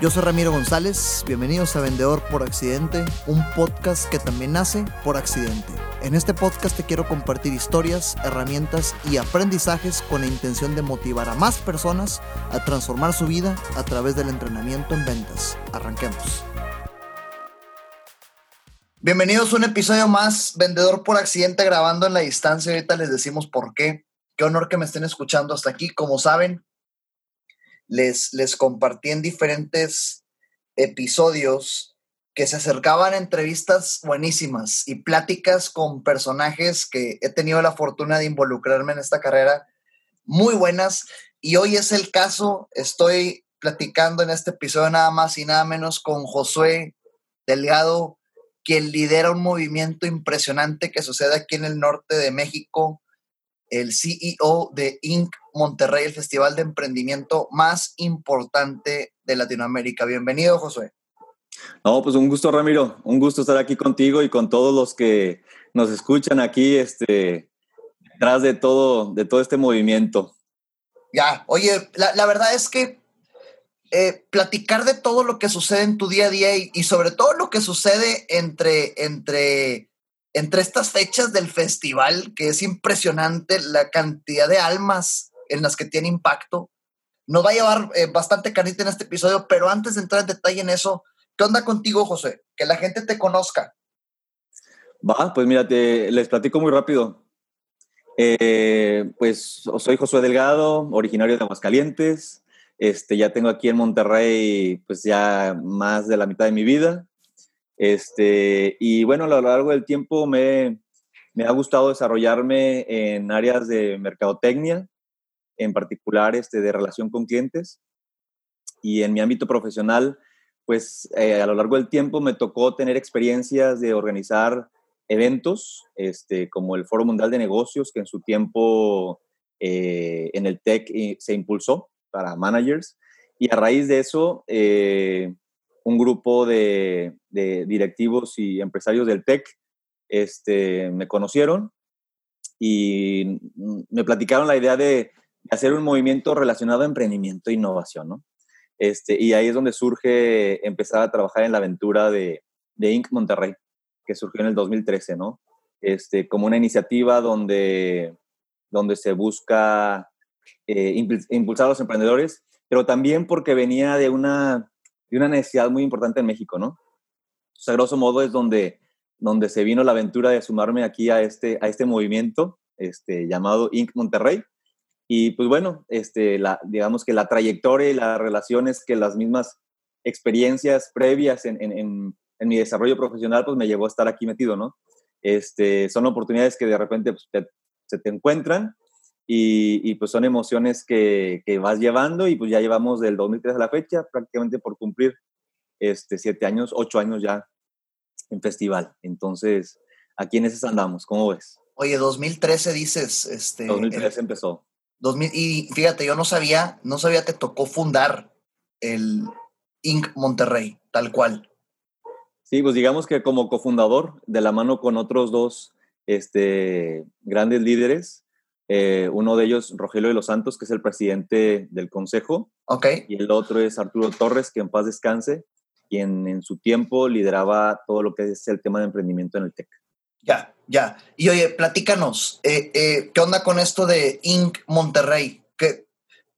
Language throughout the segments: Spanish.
Yo soy Ramiro González, bienvenidos a Vendedor por Accidente, un podcast que también nace por accidente. En este podcast te quiero compartir historias, herramientas y aprendizajes con la intención de motivar a más personas a transformar su vida a través del entrenamiento en ventas. Arranquemos. Bienvenidos a un episodio más, Vendedor por Accidente, grabando en la distancia. Ahorita les decimos por qué. Qué honor que me estén escuchando hasta aquí. Como saben, les, les compartí en diferentes episodios que se acercaban a entrevistas buenísimas y pláticas con personajes que he tenido la fortuna de involucrarme en esta carrera, muy buenas. Y hoy es el caso, estoy platicando en este episodio nada más y nada menos con Josué Delgado, quien lidera un movimiento impresionante que sucede aquí en el norte de México, el CEO de Inc. Monterrey, el festival de emprendimiento más importante de Latinoamérica. Bienvenido, Josué. No, pues un gusto, Ramiro. Un gusto estar aquí contigo y con todos los que nos escuchan aquí, este, detrás de todo, de todo este movimiento. Ya, oye, la, verdad es que eh, platicar de todo lo que sucede en tu día a día y, y, sobre todo lo que sucede entre, entre entre estas fechas del festival, que es impresionante la cantidad de almas en las que tiene impacto. Nos va a llevar eh, bastante carita en este episodio, pero antes de entrar en detalle en eso, ¿qué onda contigo, José? Que la gente te conozca. Va, pues mira, les platico muy rápido. Eh, pues soy Josué Delgado, originario de Aguascalientes. Este, ya tengo aquí en Monterrey pues ya más de la mitad de mi vida. Este, y bueno, a lo largo del tiempo me, me ha gustado desarrollarme en áreas de mercadotecnia, en particular este, de relación con clientes. Y en mi ámbito profesional, pues eh, a lo largo del tiempo me tocó tener experiencias de organizar eventos, este, como el Foro Mundial de Negocios, que en su tiempo eh, en el TEC eh, se impulsó para managers. Y a raíz de eso, un grupo de, directivos y empresarios del TEC este, me conocieron y me platicaron la idea de, hacer un movimiento relacionado a emprendimiento e innovación, ¿no? Este, y ahí es donde surge empezar a trabajar en la aventura de, de Inc. Monterrey, que surgió en el 2013, ¿no? Este, como una iniciativa donde, donde se busca eh, impulsar a los emprendedores, pero también porque venía de una y una necesidad muy importante en México, ¿no? O grosso modo es donde, donde se vino la aventura de sumarme aquí a este, a este movimiento este, llamado Inc. Monterrey. Y pues bueno, este, la, digamos que la trayectoria y las relaciones que las mismas experiencias previas en, en, en, mi desarrollo profesional pues me llevó a estar aquí metido, ¿no? Este, son oportunidades que de repente pues, se te encuentran y, pues son emociones que, que, vas llevando y pues ya llevamos del 2003 a la fecha prácticamente por cumplir este, siete años, ocho años ya en festival. Entonces, aquí en andamos, ¿cómo ves? Oye, 2013 dices, este... 2013 empezó. 2000, y fíjate, yo no sabía, no sabía que tocó fundar el Inc. Monterrey, tal cual. Sí, pues digamos que como cofundador, de la mano con otros dos este, grandes líderes, eh, uno de ellos, Rogelio de los Santos, que es el presidente del consejo. Ok. Y el otro es Arturo Torres, que en paz descanse, quien en su tiempo lideraba todo lo que es el tema de emprendimiento en el TEC. Ya, ya. Y oye, platícanos, eh, eh, ¿qué onda con esto de Inc. Monterrey? Que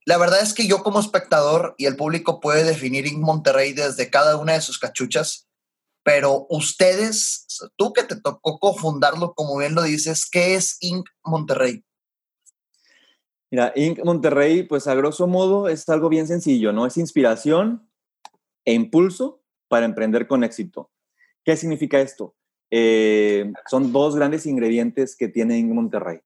la verdad es que yo como espectador y el público puede definir Inc. Monterrey desde cada una de sus cachuchas, pero ustedes, tú que te tocó cofundarlo, como bien lo dices, ¿qué es Inc. Monterrey? Mira, Inc. Monterrey, pues a grosso modo es algo bien sencillo, ¿no? Es inspiración e impulso para emprender con éxito. ¿Qué significa esto? Eh, son dos grandes ingredientes que tiene Inc. Monterrey.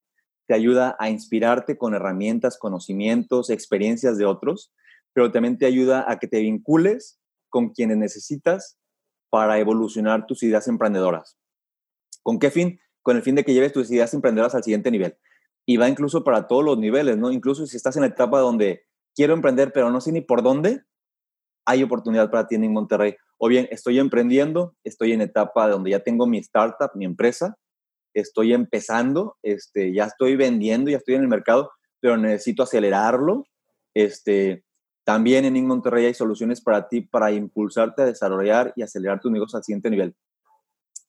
Te ayuda a inspirarte con herramientas, conocimientos, experiencias de otros, pero también te ayuda a que te vincules con quienes necesitas para evolucionar tus ideas emprendedoras. ¿Con qué fin? Con el fin de que lleves tus ideas emprendedoras al siguiente nivel y va incluso para todos los niveles, ¿no? Incluso si estás en la etapa donde quiero emprender, pero no sé ni por dónde, hay oportunidad para ti en Monterrey. O bien, estoy emprendiendo, estoy en etapa donde ya tengo mi startup, mi empresa, estoy empezando, este, ya estoy vendiendo, ya estoy en el mercado, pero necesito acelerarlo. Este, También en Monterrey hay soluciones para ti para impulsarte a desarrollar y acelerar tus negocios al siguiente nivel.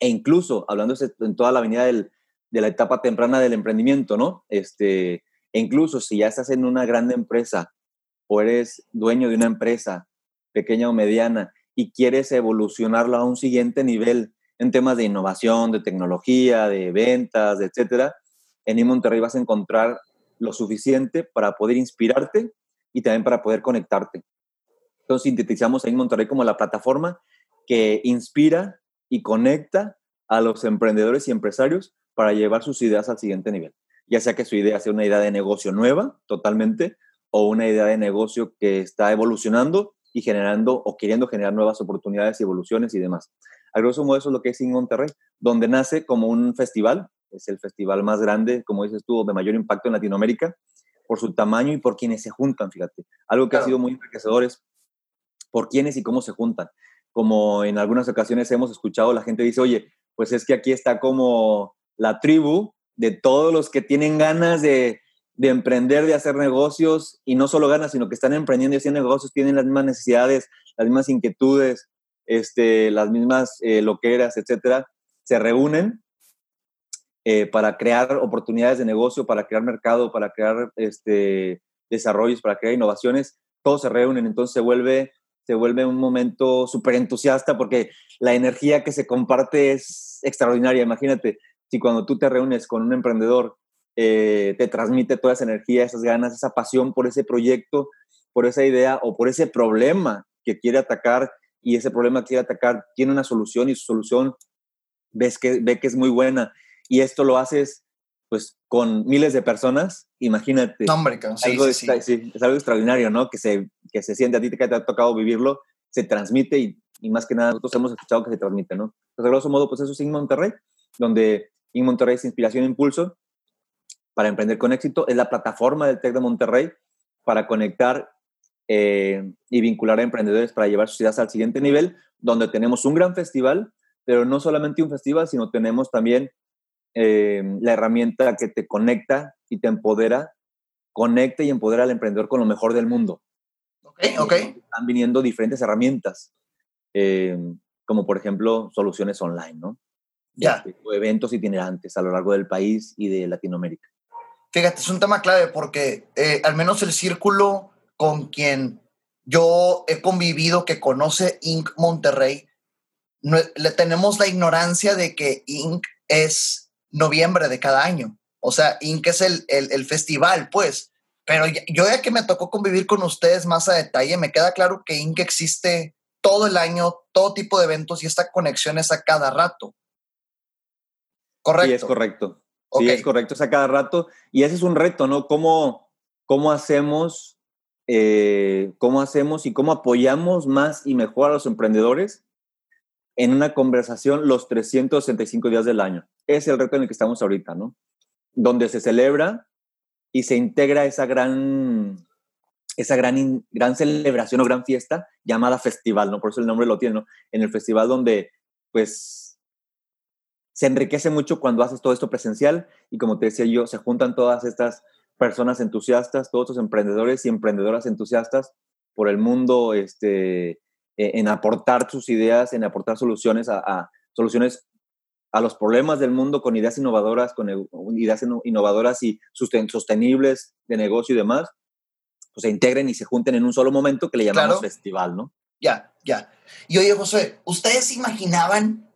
E incluso, hablando en toda la avenida del, de la etapa temprana del emprendimiento, ¿no? Este, e incluso si ya estás en una grande empresa o eres dueño de una empresa pequeña o mediana y quieres evolucionarlo a un siguiente nivel en temas de innovación, de tecnología, de ventas, etcétera, en Monterrey vas a encontrar lo suficiente para poder inspirarte y también para poder conectarte. Entonces sintetizamos en Monterrey como la plataforma que inspira y conecta a los emprendedores y empresarios para llevar sus ideas al siguiente nivel. Ya sea que su idea sea una idea de negocio nueva, totalmente, o una idea de negocio que está evolucionando y generando o queriendo generar nuevas oportunidades y evoluciones y demás. A grosso modo eso es lo que es en Monterrey, donde nace como un festival, es el festival más grande, como dices tú, de mayor impacto en Latinoamérica, por su tamaño y por quienes se juntan, fíjate. Algo que ha sido muy enriquecedor es por quiénes y cómo se juntan. Como en algunas ocasiones hemos escuchado, la gente dice, oye, pues es que aquí está como la tribu de todos los que tienen ganas de, emprender, de hacer negocios, y no solo ganas, sino que están emprendiendo y haciendo negocios, tienen las mismas necesidades, las mismas inquietudes, este, las mismas eh, loqueras, etcétera, se reúnen eh, para crear oportunidades de negocio, para crear mercado, para crear este, desarrollos, para crear innovaciones, todos se reúnen, entonces se vuelve, se vuelve un momento súper entusiasta porque la energía que se comparte es extraordinaria, imagínate, si cuando tú te reúnes con un emprendedor, eh, te transmite toda esa energía, esas ganas, esa pasión por ese proyecto, por esa idea o por ese problema que quiere atacar y ese problema que quiere atacar tiene una solución y su solución ves que, ve que es muy buena y esto lo haces pues con miles de personas, imagínate. No, hombre, sí, algo sí, sí. es algo extraordinario, ¿no? Que se, que se siente a ti que te ha tocado vivirlo, se transmite y, y más que nada nosotros hemos escuchado que se transmite, ¿no? Entonces, a grosso modo, pues eso es en Monterrey, donde en Monterrey es Inspiración e Impulso para emprender con éxito. Es la plataforma del TEC de Monterrey para conectar eh, y vincular a emprendedores para llevar sus ideas al siguiente nivel, donde tenemos un gran festival, pero no solamente un festival, sino tenemos también eh, la herramienta que te conecta y te empodera, conecta y empodera al emprendedor con lo mejor del mundo. Ok, ok. Están viniendo diferentes herramientas, eh, como por ejemplo soluciones online, ¿no? Ya. Este, eventos itinerantes a lo largo del país y de Latinoamérica. Fíjate, es un tema clave porque eh, al menos el círculo con quien yo he convivido, que conoce Inc. Monterrey, le tenemos la ignorancia de que Inc. es noviembre de cada año. O sea, Inc. es el, el, festival, pues. Pero yo ya que me tocó convivir con ustedes más a detalle, me queda claro que Inc. existe todo el año, todo tipo de eventos y esta conexión es a cada rato. Correcto. Sí, es correcto. Sí, es correcto, es a cada rato. Y ese es un reto, ¿no? ¿Cómo, cómo hacemos, eh, cómo hacemos y cómo apoyamos más y mejor a los emprendedores en una conversación los 365 días del año? Es el reto en el que estamos ahorita, ¿no? Donde se celebra y se integra esa gran, esa gran, gran celebración o gran fiesta llamada festival, ¿no? Por eso el nombre lo tiene, ¿no? En el festival donde, pues, se enriquece mucho cuando haces todo esto presencial y como te decía yo, se juntan todas estas personas entusiastas, todos estos emprendedores y emprendedoras entusiastas por el mundo, este, e, en aportar sus ideas, en aportar soluciones a, soluciones a los problemas del mundo con ideas innovadoras, con ideas innovadoras y sostenibles de negocio y demás, pues se integren y se junten en un solo momento que le llamamos festival, ¿no? Ya, ya. Y oye, José, ¿ustedes imaginaban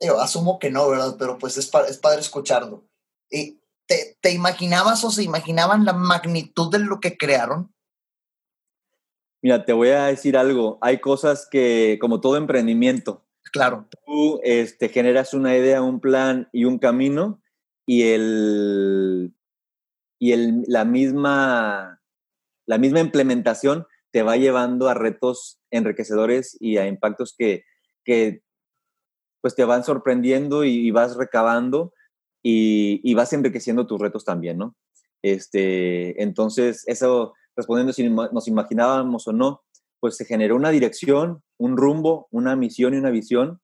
yo asumo que no, ¿verdad? Pero pues es, es padre escucharlo. ¿Y te, ¿Te imaginabas o se imaginaban la magnitud de lo que crearon? Mira, te voy a decir algo. Hay cosas que, como todo emprendimiento, claro. Tú este, generas una idea, un plan y un camino y el y el, la misma la misma implementación te va llevando a retos enriquecedores y a impactos que, que pues te van sorprendiendo y, vas recabando y, vas enriqueciendo tus retos también, ¿no? Este, entonces, eso, respondiendo si nos imaginábamos o no, pues se generó una dirección, un rumbo, una misión y una visión.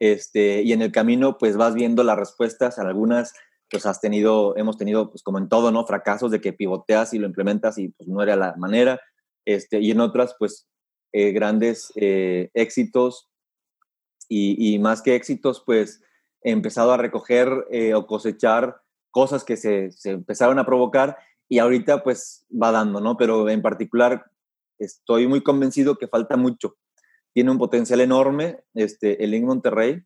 Este, y en el camino, pues vas viendo las respuestas. Algunas, pues has tenido, hemos tenido, pues como en todo, ¿no? Fracasos de que pivoteas y lo implementas y pues no era la manera. este, y en otras, pues, eh, grandes eh, éxitos y, más que éxitos, pues, he empezado a recoger o cosechar cosas que se, se empezaron a provocar y ahorita, pues, va dando, ¿no? Pero en particular, estoy muy convencido que falta mucho. Tiene un potencial enorme este, el Link Monterrey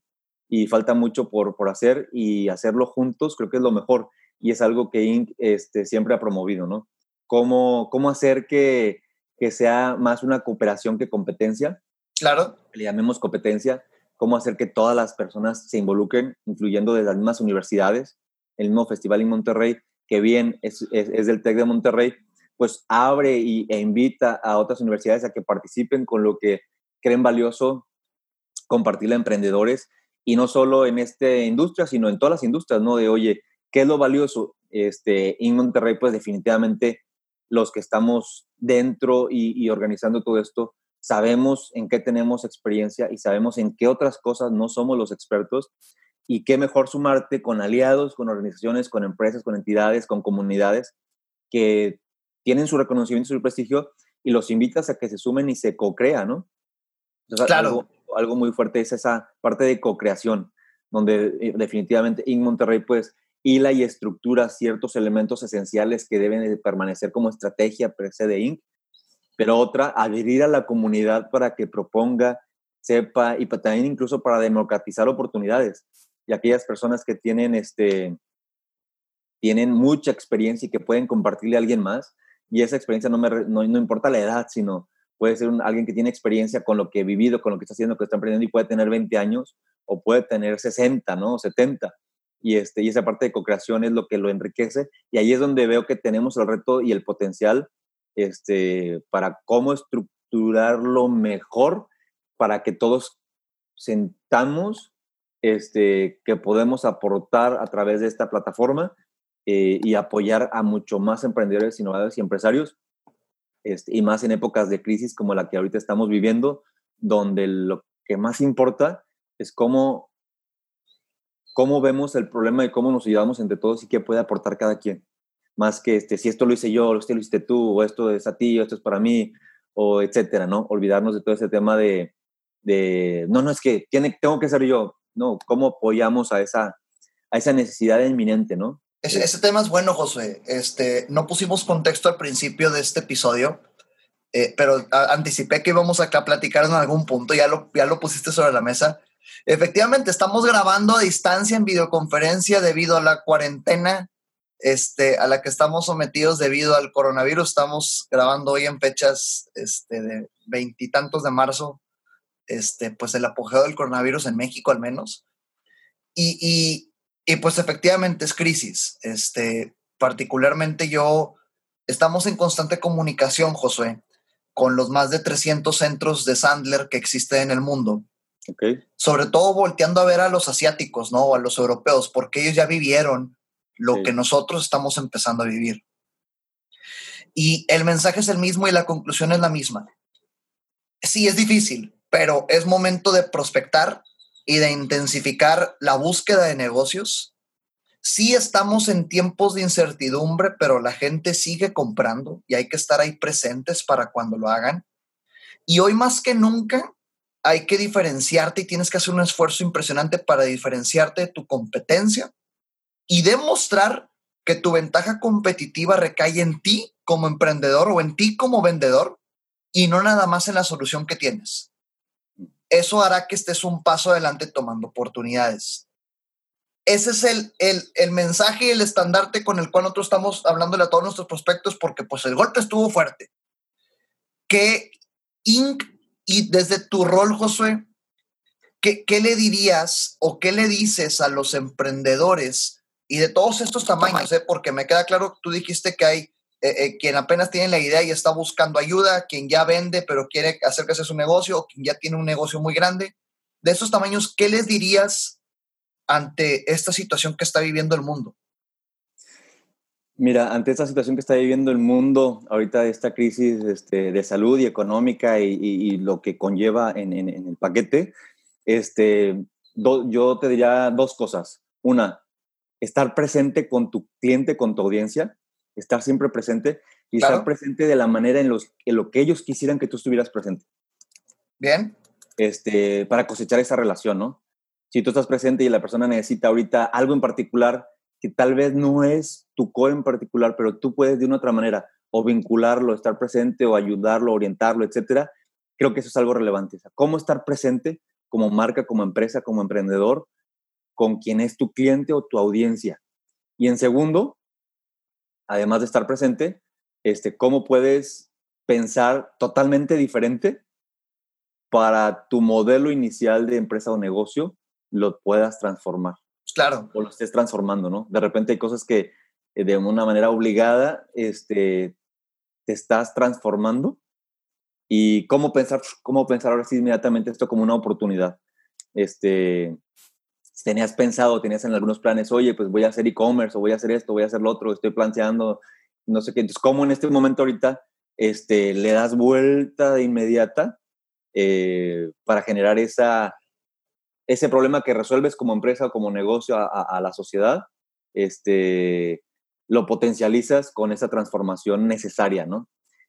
y falta mucho por, por hacer y hacerlo juntos creo que es lo mejor y es algo que Inc. Este, siempre ha promovido, ¿no? Cómo, cómo hacer que, que sea más una cooperación que competencia. Claro. Le llamemos competencia. Cómo hacer que todas las personas se involucren, incluyendo de las mismas universidades. El mismo festival en Monterrey, que bien es, del TEC de Monterrey, pues abre y, e invita a otras universidades a que participen con lo que creen valioso compartirle a emprendedores y no solo en esta industria, sino en todas las industrias, ¿no? De, oye, ¿qué es lo valioso? Este, en Monterrey, pues definitivamente los que estamos dentro y organizando todo esto, sabemos en qué tenemos experiencia y sabemos en qué otras cosas no somos los expertos y qué mejor sumarte con aliados, con organizaciones, con empresas, con entidades, con comunidades que tienen su reconocimiento y su prestigio y los invitas a que se sumen y se co-crea, ¿no? claro. Algo, muy fuerte es esa parte de co-creación, donde eh, definitivamente en Monterrey, pues, hila y estructura ciertos elementos esenciales que deben de permanecer como estrategia per se de Inc., pero otra, adherir a la comunidad para que proponga, sepa y también incluso para democratizar oportunidades. Y aquellas personas que tienen, este, tienen mucha experiencia y que pueden compartirle a alguien más, y esa experiencia no, me, no, no importa la edad, sino puede ser alguien que tiene experiencia con lo que he vivido, con lo que está haciendo, que está aprendiendo y puede tener 20 años o puede tener 60, ¿no? 70. Y, este, y esa parte de co-creación es lo que lo enriquece y ahí es donde veo que tenemos el reto y el potencial este, para cómo estructurarlo mejor para que todos sentamos este, que podemos aportar a través de esta plataforma eh, y apoyar a mucho más emprendedores, innovadores y empresarios, este, y más en épocas de crisis como la que ahorita estamos viviendo, donde lo que más importa es cómo, cómo vemos el problema y cómo nos ayudamos entre todos y qué puede aportar cada quien. Más que este, si esto lo hice yo, o esto lo hiciste tú, o esto es a ti, o esto es para mí, o etcétera, ¿no? Olvidarnos de todo ese tema de, de no, no, es que tiene, tengo que ser yo, no, cómo apoyamos a esa, a esa necesidad inminente, ¿no? Ese, tema es bueno, José. Este, no pusimos contexto al principio de este episodio, eh, pero anticipé que íbamos acá a platicar en algún punto, ya lo, ya lo pusiste sobre la mesa. Efectivamente, estamos grabando a distancia en videoconferencia debido a la cuarentena este, a la que estamos sometidos debido al coronavirus. Estamos grabando hoy en fechas este, de veintitantos de marzo, este, pues el apogeo del coronavirus en México al menos. Y, y, y pues efectivamente es crisis. Este, particularmente yo, estamos en constante comunicación, Josué, con los más de 300 centros de Sandler que existen en el mundo. Okay. Sobre todo volteando a ver a los asiáticos, ¿no? O a los europeos, porque ellos ya vivieron lo sí. que nosotros estamos empezando a vivir. Y el mensaje es el mismo y la conclusión es la misma. Sí, es difícil, pero es momento de prospectar y de intensificar la búsqueda de negocios. Sí estamos en tiempos de incertidumbre, pero la gente sigue comprando y hay que estar ahí presentes para cuando lo hagan. Y hoy más que nunca hay que diferenciarte y tienes que hacer un esfuerzo impresionante para diferenciarte de tu competencia y demostrar que tu ventaja competitiva recae en ti como emprendedor o en ti como vendedor y no nada más en la solución que tienes eso hará que estés un paso adelante tomando oportunidades. Ese es el, el, el mensaje y el estandarte con el cual nosotros estamos hablándole a todos nuestros prospectos porque pues el golpe estuvo fuerte. ¿Qué Inc. y desde tu rol, Josué, ¿qué, ¿qué, le dirías o qué le dices a los emprendedores y de todos estos tamaños? Eh? Porque me queda claro, tú dijiste que hay eh, eh, quien apenas tiene la idea y está buscando ayuda, quien ya vende pero quiere hacer que sea su negocio, o quien ya tiene un negocio muy grande. De estos tamaños, ¿qué les dirías ante esta situación que está viviendo el mundo? Mira, ante esta situación que está viviendo el mundo, ahorita esta crisis este, de salud y económica y, y, y lo que conlleva en, en, en el paquete, este, do, yo te diría dos cosas. Una, estar presente con tu cliente, con tu audiencia, estar siempre presente, y estar presente de la manera en, los, en lo que ellos quisieran que tú estuvieras presente. Bien. Este, para cosechar esa relación, ¿no? Si tú estás presente y la persona necesita ahorita algo en particular que tal vez no es tu core en particular, pero tú puedes de una otra manera o vincularlo, estar presente o ayudarlo, orientarlo, etcétera, creo que eso es algo relevante. cómo estar presente como marca, como empresa, como emprendedor, con quien es tu cliente o tu audiencia. Y en segundo, además de estar presente, este, cómo puedes pensar totalmente diferente para tu modelo inicial de empresa o negocio lo puedas transformar. Claro. O lo estés transformando, ¿no? De repente hay cosas que eh, de una manera obligada este, te estás transformando y cómo pensar, cómo pensar ahora sí inmediatamente esto como una oportunidad. Este, tenías pensado, tenías en algunos planes, oye, pues voy a hacer e-commerce o voy a hacer esto, voy a hacer lo otro, estoy planteando, no sé qué. Entonces, ¿cómo en este momento ahorita este, le das vuelta de inmediata eh, para generar esa, ese problema que resuelves como empresa o como negocio a, la sociedad? Este, lo potencializas con esa transformación necesaria, ¿no?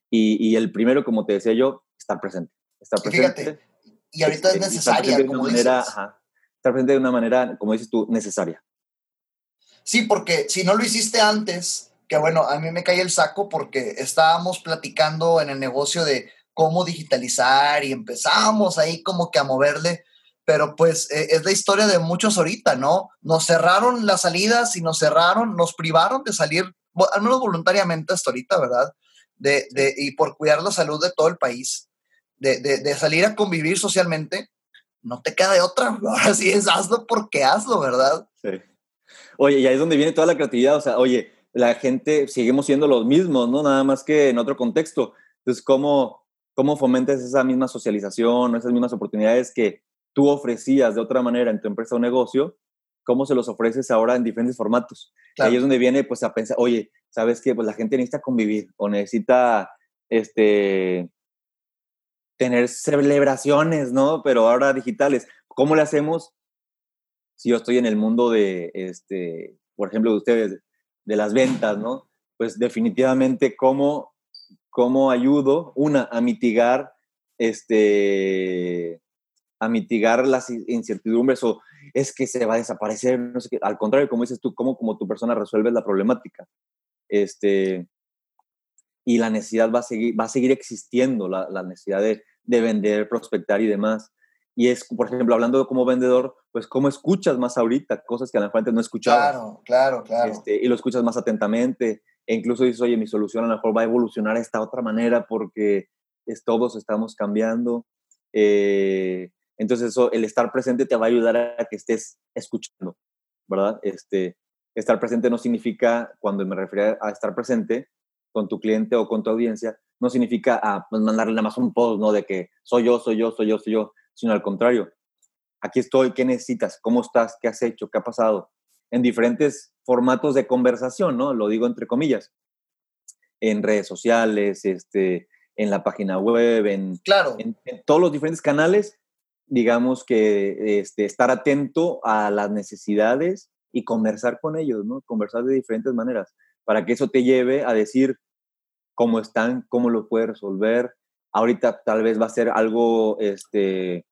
Y, el primero, como te decía yo, estar presente. Estar presente. Fíjate, y ahorita es este, necesaria, como manera, estar presente de una manera, como dices tú, necesaria. Sí, porque si no lo hiciste antes, que bueno, a mí me cae el saco porque estábamos platicando en el negocio de cómo digitalizar y empezamos ahí como que a moverle, pero pues eh, es la historia de muchos ahorita, ¿no? Nos cerraron las salidas y nos cerraron, nos privaron de salir, al voluntariamente hasta ahorita, ¿verdad? De, de, y por cuidar la salud de todo el país, de, de, salir a convivir socialmente, no te queda de otra. Ahora sí es hazlo porque hazlo, ¿verdad? Sí. Oye, y ahí es donde viene toda la creatividad. O sea, oye, la gente, seguimos siendo los mismos, ¿no? Nada más que en otro contexto. Entonces, ¿cómo, cómo fomentas esa misma socialización, esas mismas oportunidades que tú ofrecías de otra manera en tu empresa o negocio? ¿Cómo se los ofreces ahora en diferentes formatos? Ahí es donde viene, pues, a pensar, oye, ¿sabes qué? Pues la gente necesita convivir o necesita, este, tener celebraciones, ¿no? Pero ahora digitales. ¿Cómo le hacemos si yo estoy en el mundo de, este, por ejemplo, de ustedes, de las ventas, ¿no? Pues definitivamente cómo, cómo ayudo, una, a mitigar, este, a mitigar las incertidumbres o es que se va a desaparecer, no sé qué. Al contrario, como dices tú, cómo como tu persona resuelves la problemática. Este, y la necesidad va a seguir, va a seguir existiendo, la, la necesidad de, de, vender, prospectar y demás. Y es, por ejemplo, hablando como vendedor, pues cómo escuchas más ahorita, cosas que a la gente no escuchaba. Claro, claro, claro. Este, y lo escuchas más atentamente. E incluso dices, oye, mi solución a lo mejor va a evolucionar de esta otra manera porque es, todos estamos cambiando. Eh, entonces, eso, el estar presente te va a ayudar a que estés escuchando, ¿verdad? Este, estar presente no significa, cuando me refiero a estar presente, con tu cliente o con tu audiencia, no significa ah, pues, mandarle nada más un post, ¿no? De que soy yo, soy yo, soy yo, soy yo, sino al contrario. Aquí estoy, ¿qué necesitas? ¿Cómo estás? ¿Qué has hecho? ¿Qué ha pasado? En diferentes formatos de conversación, ¿no? Lo digo entre comillas. En redes sociales, este, en la página web, en, claro. en, todos los diferentes canales, digamos que este, estar atento a las necesidades y conversar con ellos, ¿no? Conversar de diferentes maneras, para que eso te lleve a decir, cómo están, cómo lo puede resolver. Ahorita tal vez va a ser algo, este,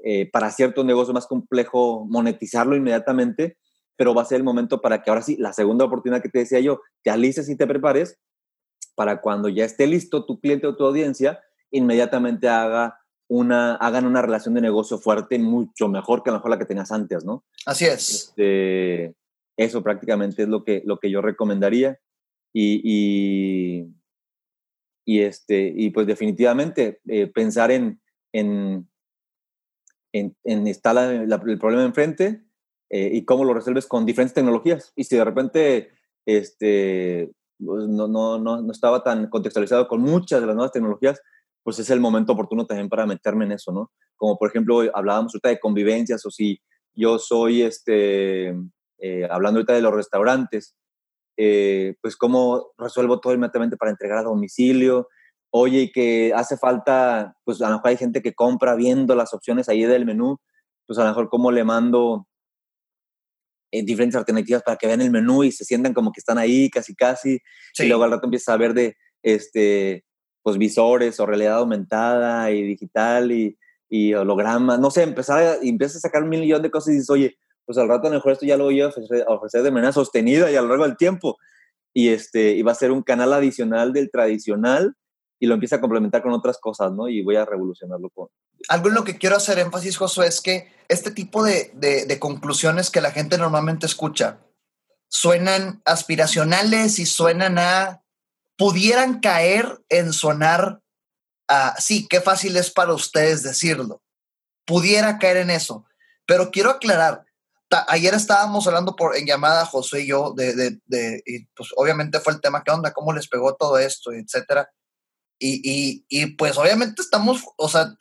eh, para cierto negocio más complejo monetizarlo inmediatamente, pero va a ser el momento para que ahora sí, la segunda oportunidad que te decía yo, te alices y te prepares para cuando ya esté listo tu cliente o tu audiencia, inmediatamente haga una, hagan una relación de negocio fuerte, mucho mejor que a lo mejor la que tenías antes, ¿no? Así es. Este, eso prácticamente es lo que, lo que yo recomendaría. Y, y, este, y pues definitivamente eh, pensar en, en, en, estar el problema enfrente eh, y cómo lo resuelves con diferentes tecnologías. Y si de repente este, pues, no, no, no, no, estaba tan contextualizado con muchas de las nuevas tecnologías, pues es el momento oportuno también para meterme en eso, ¿no? Como por ejemplo, hablábamos ahorita de convivencias o si yo soy, este, eh, hablando ahorita de los restaurantes, eh, pues cómo resuelvo todo inmediatamente para entregar a domicilio. Oye, y que hace falta, pues a lo mejor hay gente que compra viendo las opciones ahí del menú, pues a lo mejor cómo le mando eh, diferentes alternativas para que vean el menú y se sientan como que están ahí casi casi. Y luego al rato empiezas a ver de, este, pues visores o realidad aumentada y digital y, y hologramas. No sé, empezar a, empiezas a sacar un millón de cosas y dices, oye, pues al rato a lo mejor esto ya lo voy a ofrecer, de manera sostenida y a lo largo del tiempo. Y, este, y va a ser un canal adicional del tradicional y lo empieza a complementar con otras cosas, ¿no? Y voy a revolucionarlo con... Algo en lo que quiero hacer énfasis, Josué, es que este tipo de, de, conclusiones que la gente normalmente escucha suenan aspiracionales y suenan a... pudieran caer en sonar a... Sí, qué fácil es para ustedes decirlo. Pudiera caer en eso. Pero quiero aclarar, ayer estábamos hablando por, en llamada José y yo de, de, de, y pues obviamente fue el tema, ¿qué onda? ¿Cómo les pegó todo esto? Etcétera. Y, y, pues obviamente estamos, o sea,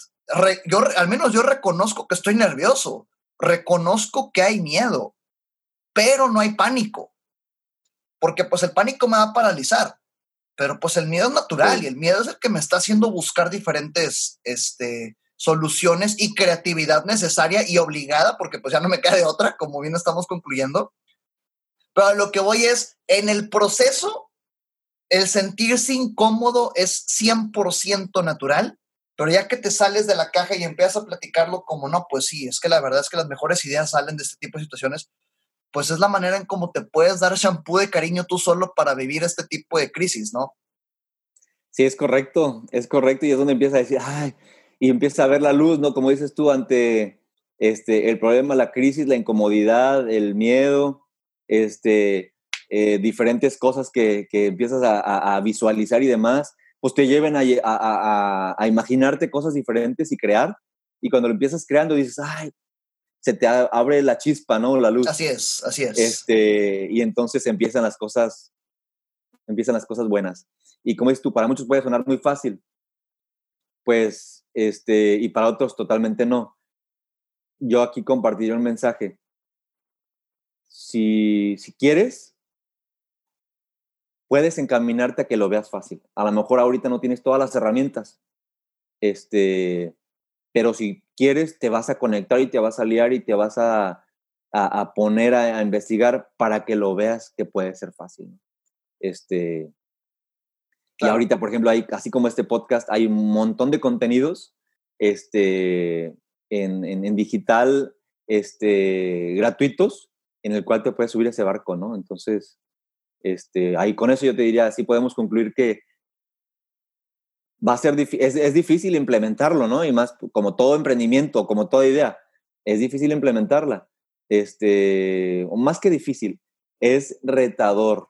yo al menos yo reconozco que estoy nervioso, reconozco que hay miedo, pero no hay pánico, porque pues el pánico me va a paralizar, pero pues el miedo es natural y el miedo es el que me está haciendo buscar diferentes este, soluciones y creatividad necesaria y obligada, porque pues ya no me queda de otra, como bien estamos concluyendo. Pero lo que voy es, en el proceso el sentirse incómodo es 100% natural, pero ya que te sales de la caja y empiezas a platicarlo como no, pues sí, es que la verdad es que las mejores ideas salen de este tipo de situaciones, pues es la manera en cómo te puedes dar shampoo de cariño tú solo para vivir este tipo de crisis, ¿no? Sí, es correcto, es correcto y es donde empieza a decir, ay, y empieza a ver la luz, ¿no? Como dices tú, ante este, el problema, la crisis, la incomodidad, el miedo, este, eh, diferentes cosas que, que empiezas a, a, visualizar y demás, pues te lleven a, a, imaginarte cosas diferentes y crear. Y cuando lo empiezas creando dices, ay, se te abre la chispa, ¿no? La luz. Así es, así es. Este, y entonces empiezan las cosas, empiezan las cosas buenas. Y como dices tú, para muchos puede sonar muy fácil, pues, este, y para otros totalmente no. Yo aquí compartiría un mensaje. Si, si quieres, puedes encaminarte a que lo veas fácil. A lo mejor ahorita no tienes todas las herramientas, este, pero si quieres, te vas a conectar y te vas a liar y te vas a, a, poner a, investigar para que lo veas que puede ser fácil. Este, Y ahorita, por ejemplo, hay, así como este podcast, hay un montón de contenidos este, en, en, en digital este, gratuitos en el cual te puedes subir a ese barco, ¿no? Entonces, este, ahí con eso yo te diría, sí podemos concluir que va a ser es, es difícil implementarlo, ¿no? Y más como todo emprendimiento, como toda idea, es difícil implementarla. Este, o más que difícil, es retador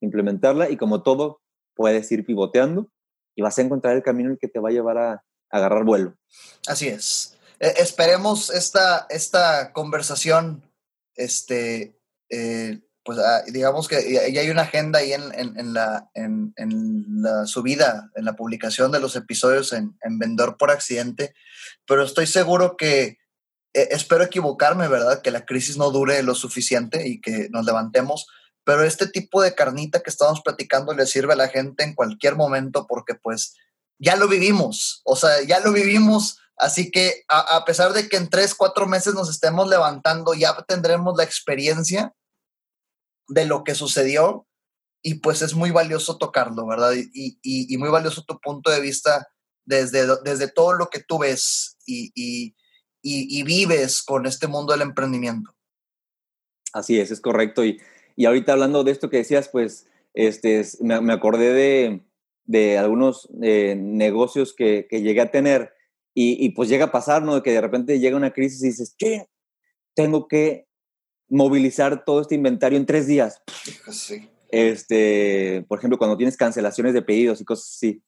implementarla y como todo, puedes ir pivoteando y vas a encontrar el camino en el que te va a llevar a, agarrar vuelo. Así es. E, esperemos esta, esta conversación este, eh, pues ah, digamos que ya hay una agenda ahí en, en, la, en, la, subida, en la publicación de los episodios en, Vendedor por Accidente, pero estoy seguro que, eh, espero equivocarme, ¿verdad? Que la crisis no dure lo suficiente y que nos levantemos, pero este tipo de carnita que estamos platicando le sirve a la gente en cualquier momento porque pues ya lo vivimos, o sea, ya lo vivimos. Así que a, pesar de que en tres, cuatro meses nos estemos levantando, ya tendremos la experiencia de lo que sucedió y pues es muy valioso tocarlo, ¿verdad? Y, y, muy valioso tu punto de vista desde, desde todo lo que tú ves y, y, vives con este mundo del emprendimiento. Así es, es correcto. Y, y ahorita hablando de esto que decías, pues este, me, me acordé de, de algunos eh, negocios que, que, llegué a tener y, y, pues llega a pasar, ¿no? Que de repente llega una crisis y dices, ¿qué? Tengo que movilizar todo este inventario en tres días. Sí. Este, por ejemplo, cuando tienes cancelaciones de pedidos y cosas así,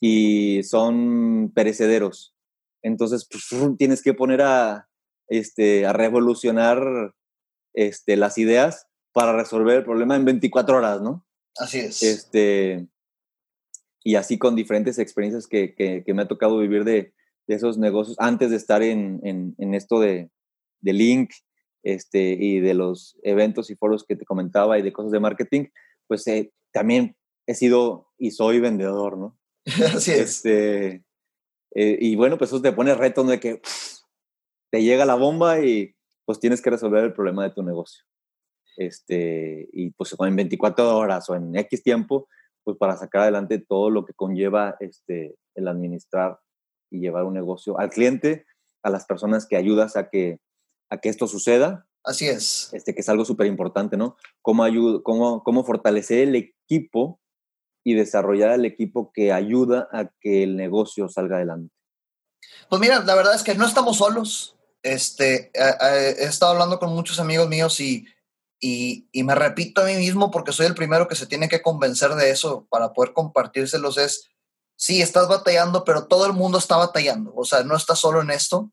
y son perecederos. Entonces, pues, tienes que poner a, este, a revolucionar este, las ideas para resolver el problema en 24 horas, ¿no? Así es. Este, y así con diferentes experiencias que, que, me ha tocado vivir de, de, esos negocios antes de estar en, en, en esto de, de Link este, y de los eventos y foros que te comentaba y de cosas de marketing, pues eh, también he sido y soy vendedor, ¿no? Así es. Este, eh, y bueno, pues eso te pone reto de que te llega la bomba y pues tienes que resolver el problema de tu negocio. Este, y pues en 24 horas o en X tiempo, pues para sacar adelante todo lo que conlleva este, el administrar y llevar un negocio al cliente, a las personas que ayudas a que, a que esto suceda. Así es. Este, que es algo súper importante, ¿no? Cómo, ayuda, cómo, cómo fortalecer el equipo y desarrollar el equipo que ayuda a que el negocio salga adelante. Pues mira, la verdad es que no estamos solos. Este, he estado hablando con muchos amigos míos y, y, y, me repito a mí mismo porque soy el primero que se tiene que convencer de eso para poder compartírselos es, sí, estás batallando, pero todo el mundo está batallando. O sea, no estás solo en esto.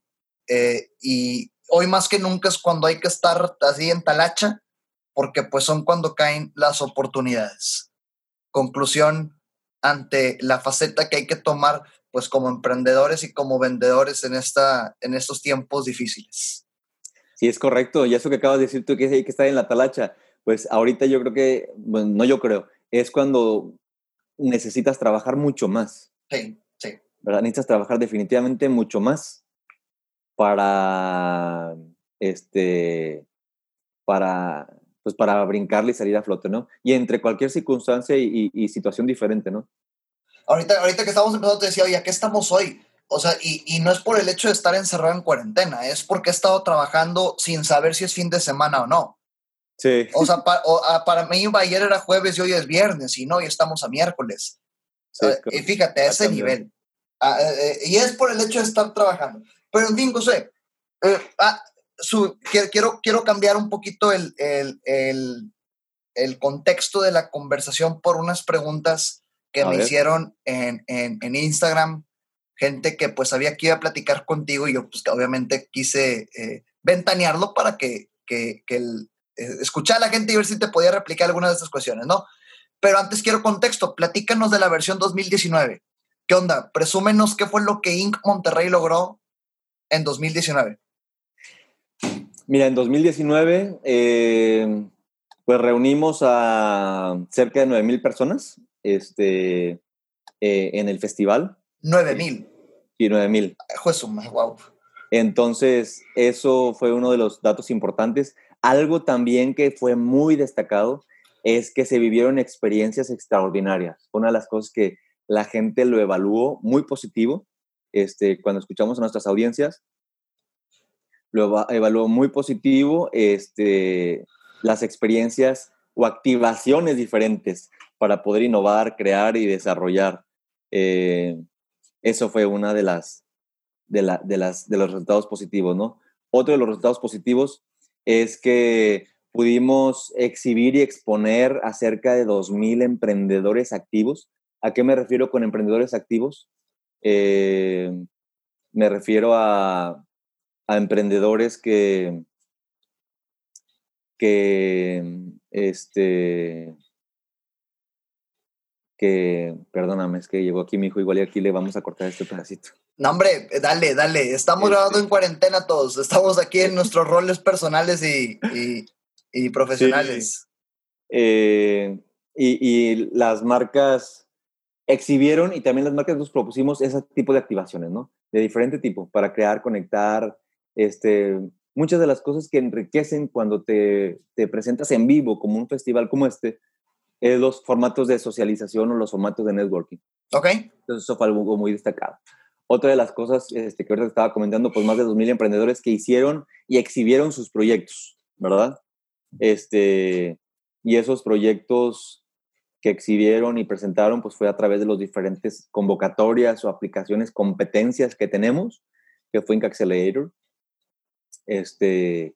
Eh, y hoy más que nunca es cuando hay que estar así en talacha porque pues son cuando caen las oportunidades. Conclusión ante la faceta que hay que tomar pues como emprendedores y como vendedores en, esta, en estos tiempos difíciles. Sí, es correcto. Y eso que acabas de decir tú, que hay que estar en la talacha, pues ahorita yo creo que, bueno, no yo creo, es cuando necesitas trabajar mucho más. Sí, sí. ¿verdad? Necesitas trabajar definitivamente mucho más para, este, para, pues para brincarle y salir a flote, ¿no? Y entre cualquier circunstancia y, y situación diferente, ¿no? Ahorita, ahorita que estamos empezando te decía, oye, ¿a qué estamos hoy? O sea, y, y, no es por el hecho de estar encerrado en cuarentena, es porque he estado trabajando sin saber si es fin de semana o no. Sí. O sea, ah, para mí ayer era jueves y hoy es viernes y no, y estamos a miércoles. Sí, uh, y fíjate, a ese nivel. Uh, uh, y es por el hecho de estar trabajando. Pero en fin, José, ah, su, quiero, quiero cambiar un poquito el, el, el, el contexto de la conversación por unas preguntas que me hicieron en, en, en, Instagram, gente que pues sabía que iba a platicar contigo y yo pues obviamente quise eh, ventanearlo para que, que, que el, eh, escuchar a la gente y ver si te podía replicar algunas de estas cuestiones, ¿no? Pero antes quiero contexto, platícanos de la versión 2019. ¿Qué onda? Presúmenos qué fue lo que Inc. Monterrey logró en 2019. Mira, en 2019, eh, pues reunimos a cerca de 9 mil personas este, eh, en el festival. 9 mil. Sí, 9 mil. wow. Entonces, eso fue uno de los datos importantes. Algo también que fue muy destacado es que se vivieron experiencias extraordinarias. Una de las cosas que la gente lo evaluó muy positivo, este, cuando escuchamos a nuestras audiencias, lo evaluó muy positivo este, las experiencias o activaciones diferentes para poder innovar, crear y desarrollar. Eh, eso fue una de las, de, la, de, las, de los resultados positivos, ¿no? Otro de los resultados positivos es que pudimos exhibir y exponer a cerca de 2.000 emprendedores activos. ¿A qué me refiero con emprendedores activos? Eh, me refiero a, a emprendedores que, que este, que, perdóname, es que llegó aquí mi hijo, igual y aquí le vamos a cortar este pedacito. No, hombre, dale, dale. Estamos este grabando en cuarentena todos. Estamos aquí en nuestros roles personales y, y, y profesionales. Sí. Eh, y, y, las marcas exhibieron y también las marcas nos propusimos ese tipo de activaciones, ¿no? De diferente tipo, para crear, conectar, este, muchas de las cosas que enriquecen cuando te, te presentas en vivo, como un festival como este, eh, los formatos de socialización o los formatos de networking. Ok. Entonces eso fue algo muy destacado. Otra de las cosas este, que ahorita estaba comentando, pues más de 2.000 emprendedores que hicieron y exhibieron sus proyectos, ¿verdad? Este, y esos proyectos que exhibieron y presentaron, pues fue a través de las diferentes convocatorias o aplicaciones, competencias que tenemos, que fue Inc. Accelerator. Este,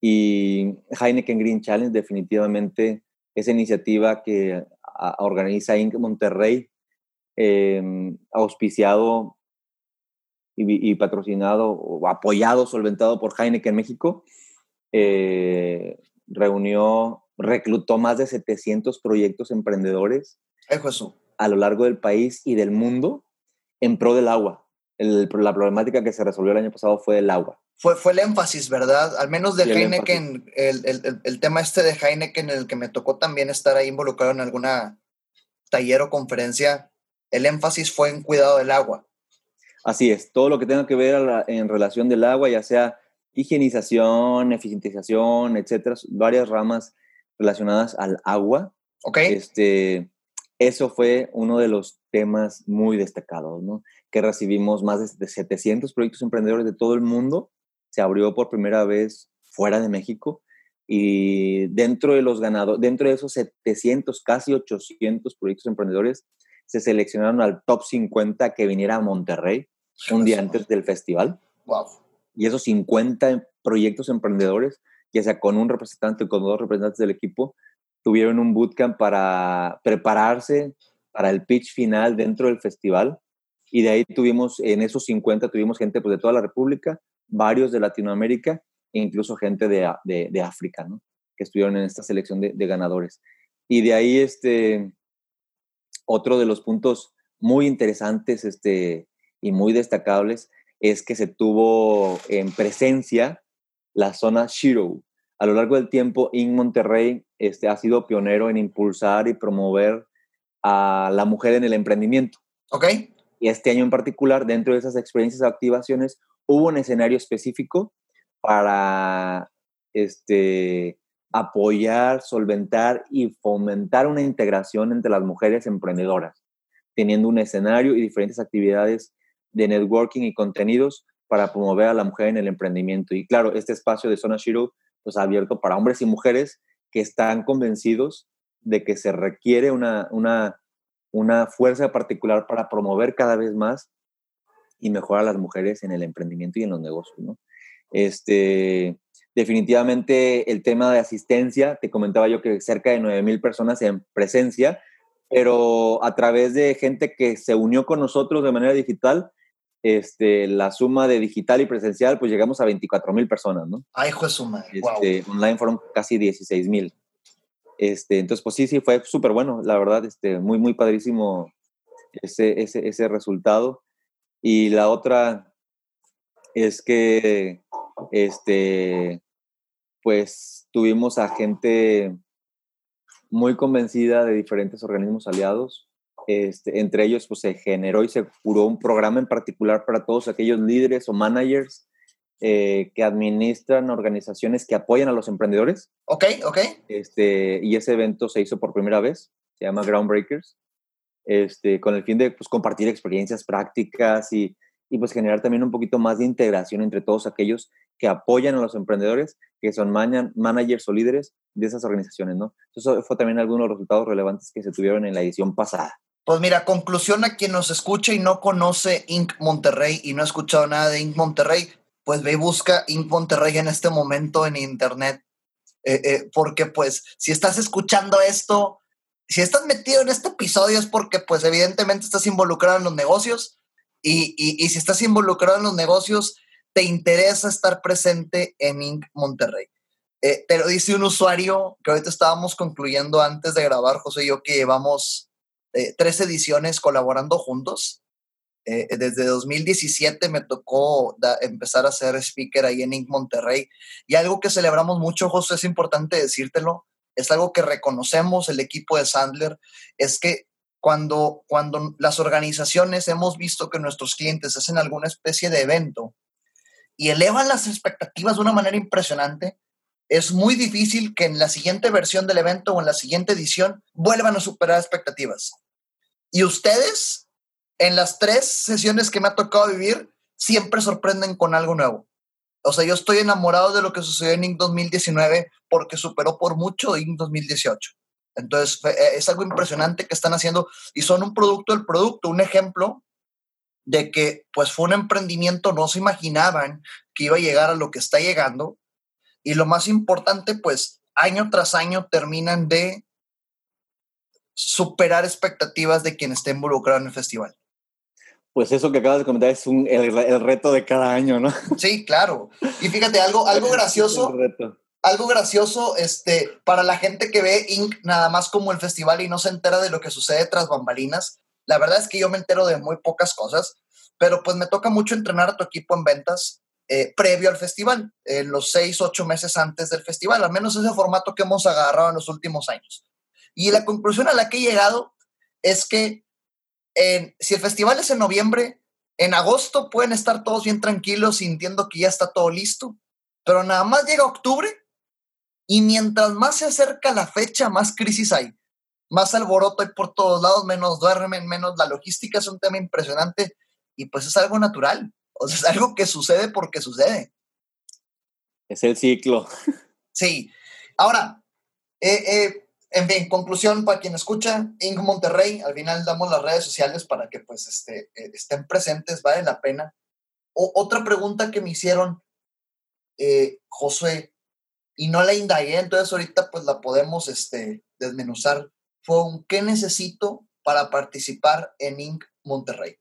y Heineken Green Challenge definitivamente esa iniciativa que organiza Inc. Monterrey, eh, auspiciado y, y, patrocinado o apoyado, solventado por Heineken México, eh, reunió, reclutó más de 700 proyectos emprendedores eso. a lo largo del país y del mundo en pro del agua. El, la problemática que se resolvió el año pasado fue el agua fue, fue el énfasis, ¿verdad? Al menos de Heineken, el, el, el, tema este de Heineken, en el que me tocó también estar ahí involucrado en alguna taller o conferencia, el énfasis fue en cuidado del agua. Así es, todo lo que tenga que ver en relación del agua, ya sea higienización, eficientización, etcétera, varias ramas relacionadas al agua. Ok. Este, eso fue uno de los temas muy destacados, ¿no? Que recibimos más de 700 proyectos emprendedores de todo el mundo. Se abrió por primera vez fuera de México y dentro de los ganados, dentro de esos 700, casi 800 proyectos emprendedores, se seleccionaron al top 50 que viniera a Monterrey un día antes del festival. Wow. Y esos 50 proyectos emprendedores, ya sea con un representante o con dos representantes del equipo, tuvieron un bootcamp para prepararse para el pitch final dentro del festival. Y de ahí tuvimos, en esos 50, tuvimos gente pues, de toda la República, varios de Latinoamérica e incluso gente de, de, de África, ¿no? que estuvieron en esta selección de, de, ganadores. Y de ahí, este, otro de los puntos muy interesantes este, y muy destacables es que se tuvo en presencia la zona Shiro. A lo largo del tiempo, IN Monterrey este, ha sido pionero en impulsar y promover a la mujer en el emprendimiento. Ok. Y este año en particular, dentro de esas experiencias o activaciones, hubo un escenario específico para este, apoyar, solventar y fomentar una integración entre las mujeres emprendedoras, teniendo un escenario y diferentes actividades de networking y contenidos para promover a la mujer en el emprendimiento. Y claro, este espacio de Zona Shiro pues, abierto para hombres y mujeres que están convencidos de que se requiere una, una, una fuerza particular para promover cada vez más y mejorar a las mujeres en el emprendimiento y en los negocios. ¿no? Este, definitivamente el tema de asistencia, te comentaba yo que cerca de 9.000 personas en presencia, pero a través de gente que se unió con nosotros de manera digital, este, la suma de digital y presencial, pues llegamos a 24 mil personas, ¿no? Ay, hijo de suma. Este, wow. Online fueron casi 16 mil. Este, entonces, pues sí, sí, fue súper bueno, la verdad, este, muy, muy padrísimo ese, ese, ese resultado. Y la otra es que, este, pues tuvimos a gente muy convencida de diferentes organismos aliados, este, entre ellos, pues se generó y se curó un programa en particular para todos aquellos líderes o managers eh, que administran organizaciones que apoyan a los emprendedores. Ok, ok. Este, y ese evento se hizo por primera vez, se llama Groundbreakers, este, con el fin de pues, compartir experiencias prácticas y, pues generar también un poquito más de integración entre todos aquellos que apoyan a los emprendedores, que son man managers o líderes de esas organizaciones, ¿no? Eso fue también algunos resultados relevantes que se tuvieron en la edición pasada. Pues mira, conclusión a quien nos escucha y no conoce Inc. Monterrey y no ha escuchado nada de Inc. Monterrey, pues ve y busca Inc. Monterrey en este momento en internet. Eh, eh, porque pues si estás escuchando esto, si estás metido en este episodio es porque pues evidentemente estás involucrado en los negocios y, y, si estás involucrado en los negocios, te interesa estar presente en Inc. Monterrey. Eh, te lo dice un usuario que ahorita estábamos concluyendo antes de grabar, José y yo, que llevamos eh, tres ediciones colaborando juntos. Eh, desde 2017 me tocó empezar a ser speaker ahí en Inc. Monterrey. Y algo que celebramos mucho, José, es importante decírtelo, es algo que reconocemos el equipo de Sandler, es que cuando, cuando las organizaciones hemos visto que nuestros clientes hacen alguna especie de evento y elevan las expectativas de una manera impresionante, es muy difícil que en la siguiente versión del evento o en la siguiente edición vuelvan a superar expectativas. Y ustedes, en las tres sesiones que me ha tocado vivir, siempre sorprenden con algo nuevo. O sea, yo estoy enamorado de lo que sucedió en Inc. 2019 porque superó por mucho Inc. 2018. Entonces, es algo impresionante que están haciendo y son un producto del producto, un ejemplo de que pues fue un emprendimiento, no se imaginaban que iba a llegar a lo que está llegando y lo más importante, pues año tras año terminan de superar expectativas de quien esté involucrado en el festival. Pues eso que acabas de comentar es un, el, el, reto de cada año, ¿no? Sí, claro. Y fíjate, algo, algo gracioso. Algo gracioso este, para la gente que ve Inc. nada más como el festival y no se entera de lo que sucede tras bambalinas. La verdad es que yo me entero de muy pocas cosas, pero pues me toca mucho entrenar a tu equipo en ventas eh, previo al festival, en los seis, ocho meses antes del festival, al menos ese formato que hemos agarrado en los últimos años. Y la conclusión a la que he llegado es que en, si el festival es en noviembre, en agosto pueden estar todos bien tranquilos sintiendo que ya está todo listo, pero nada más llega octubre Y mientras más se acerca la fecha, más crisis hay. Más alboroto hay por todos lados, menos duermen, menos la logística es un tema impresionante y pues es algo natural. O sea, es algo que sucede porque sucede. Es el ciclo. Sí. Ahora, eh, eh, en fin, conclusión para quien escucha, Inc. Monterrey, al final damos las redes sociales para que pues este, eh, estén presentes, vale la pena. O, otra pregunta que me hicieron, Josué, y no la indagué, entonces ahorita pues la podemos este, desmenuzar, fue ¿qué necesito para participar en Inc. Monterrey?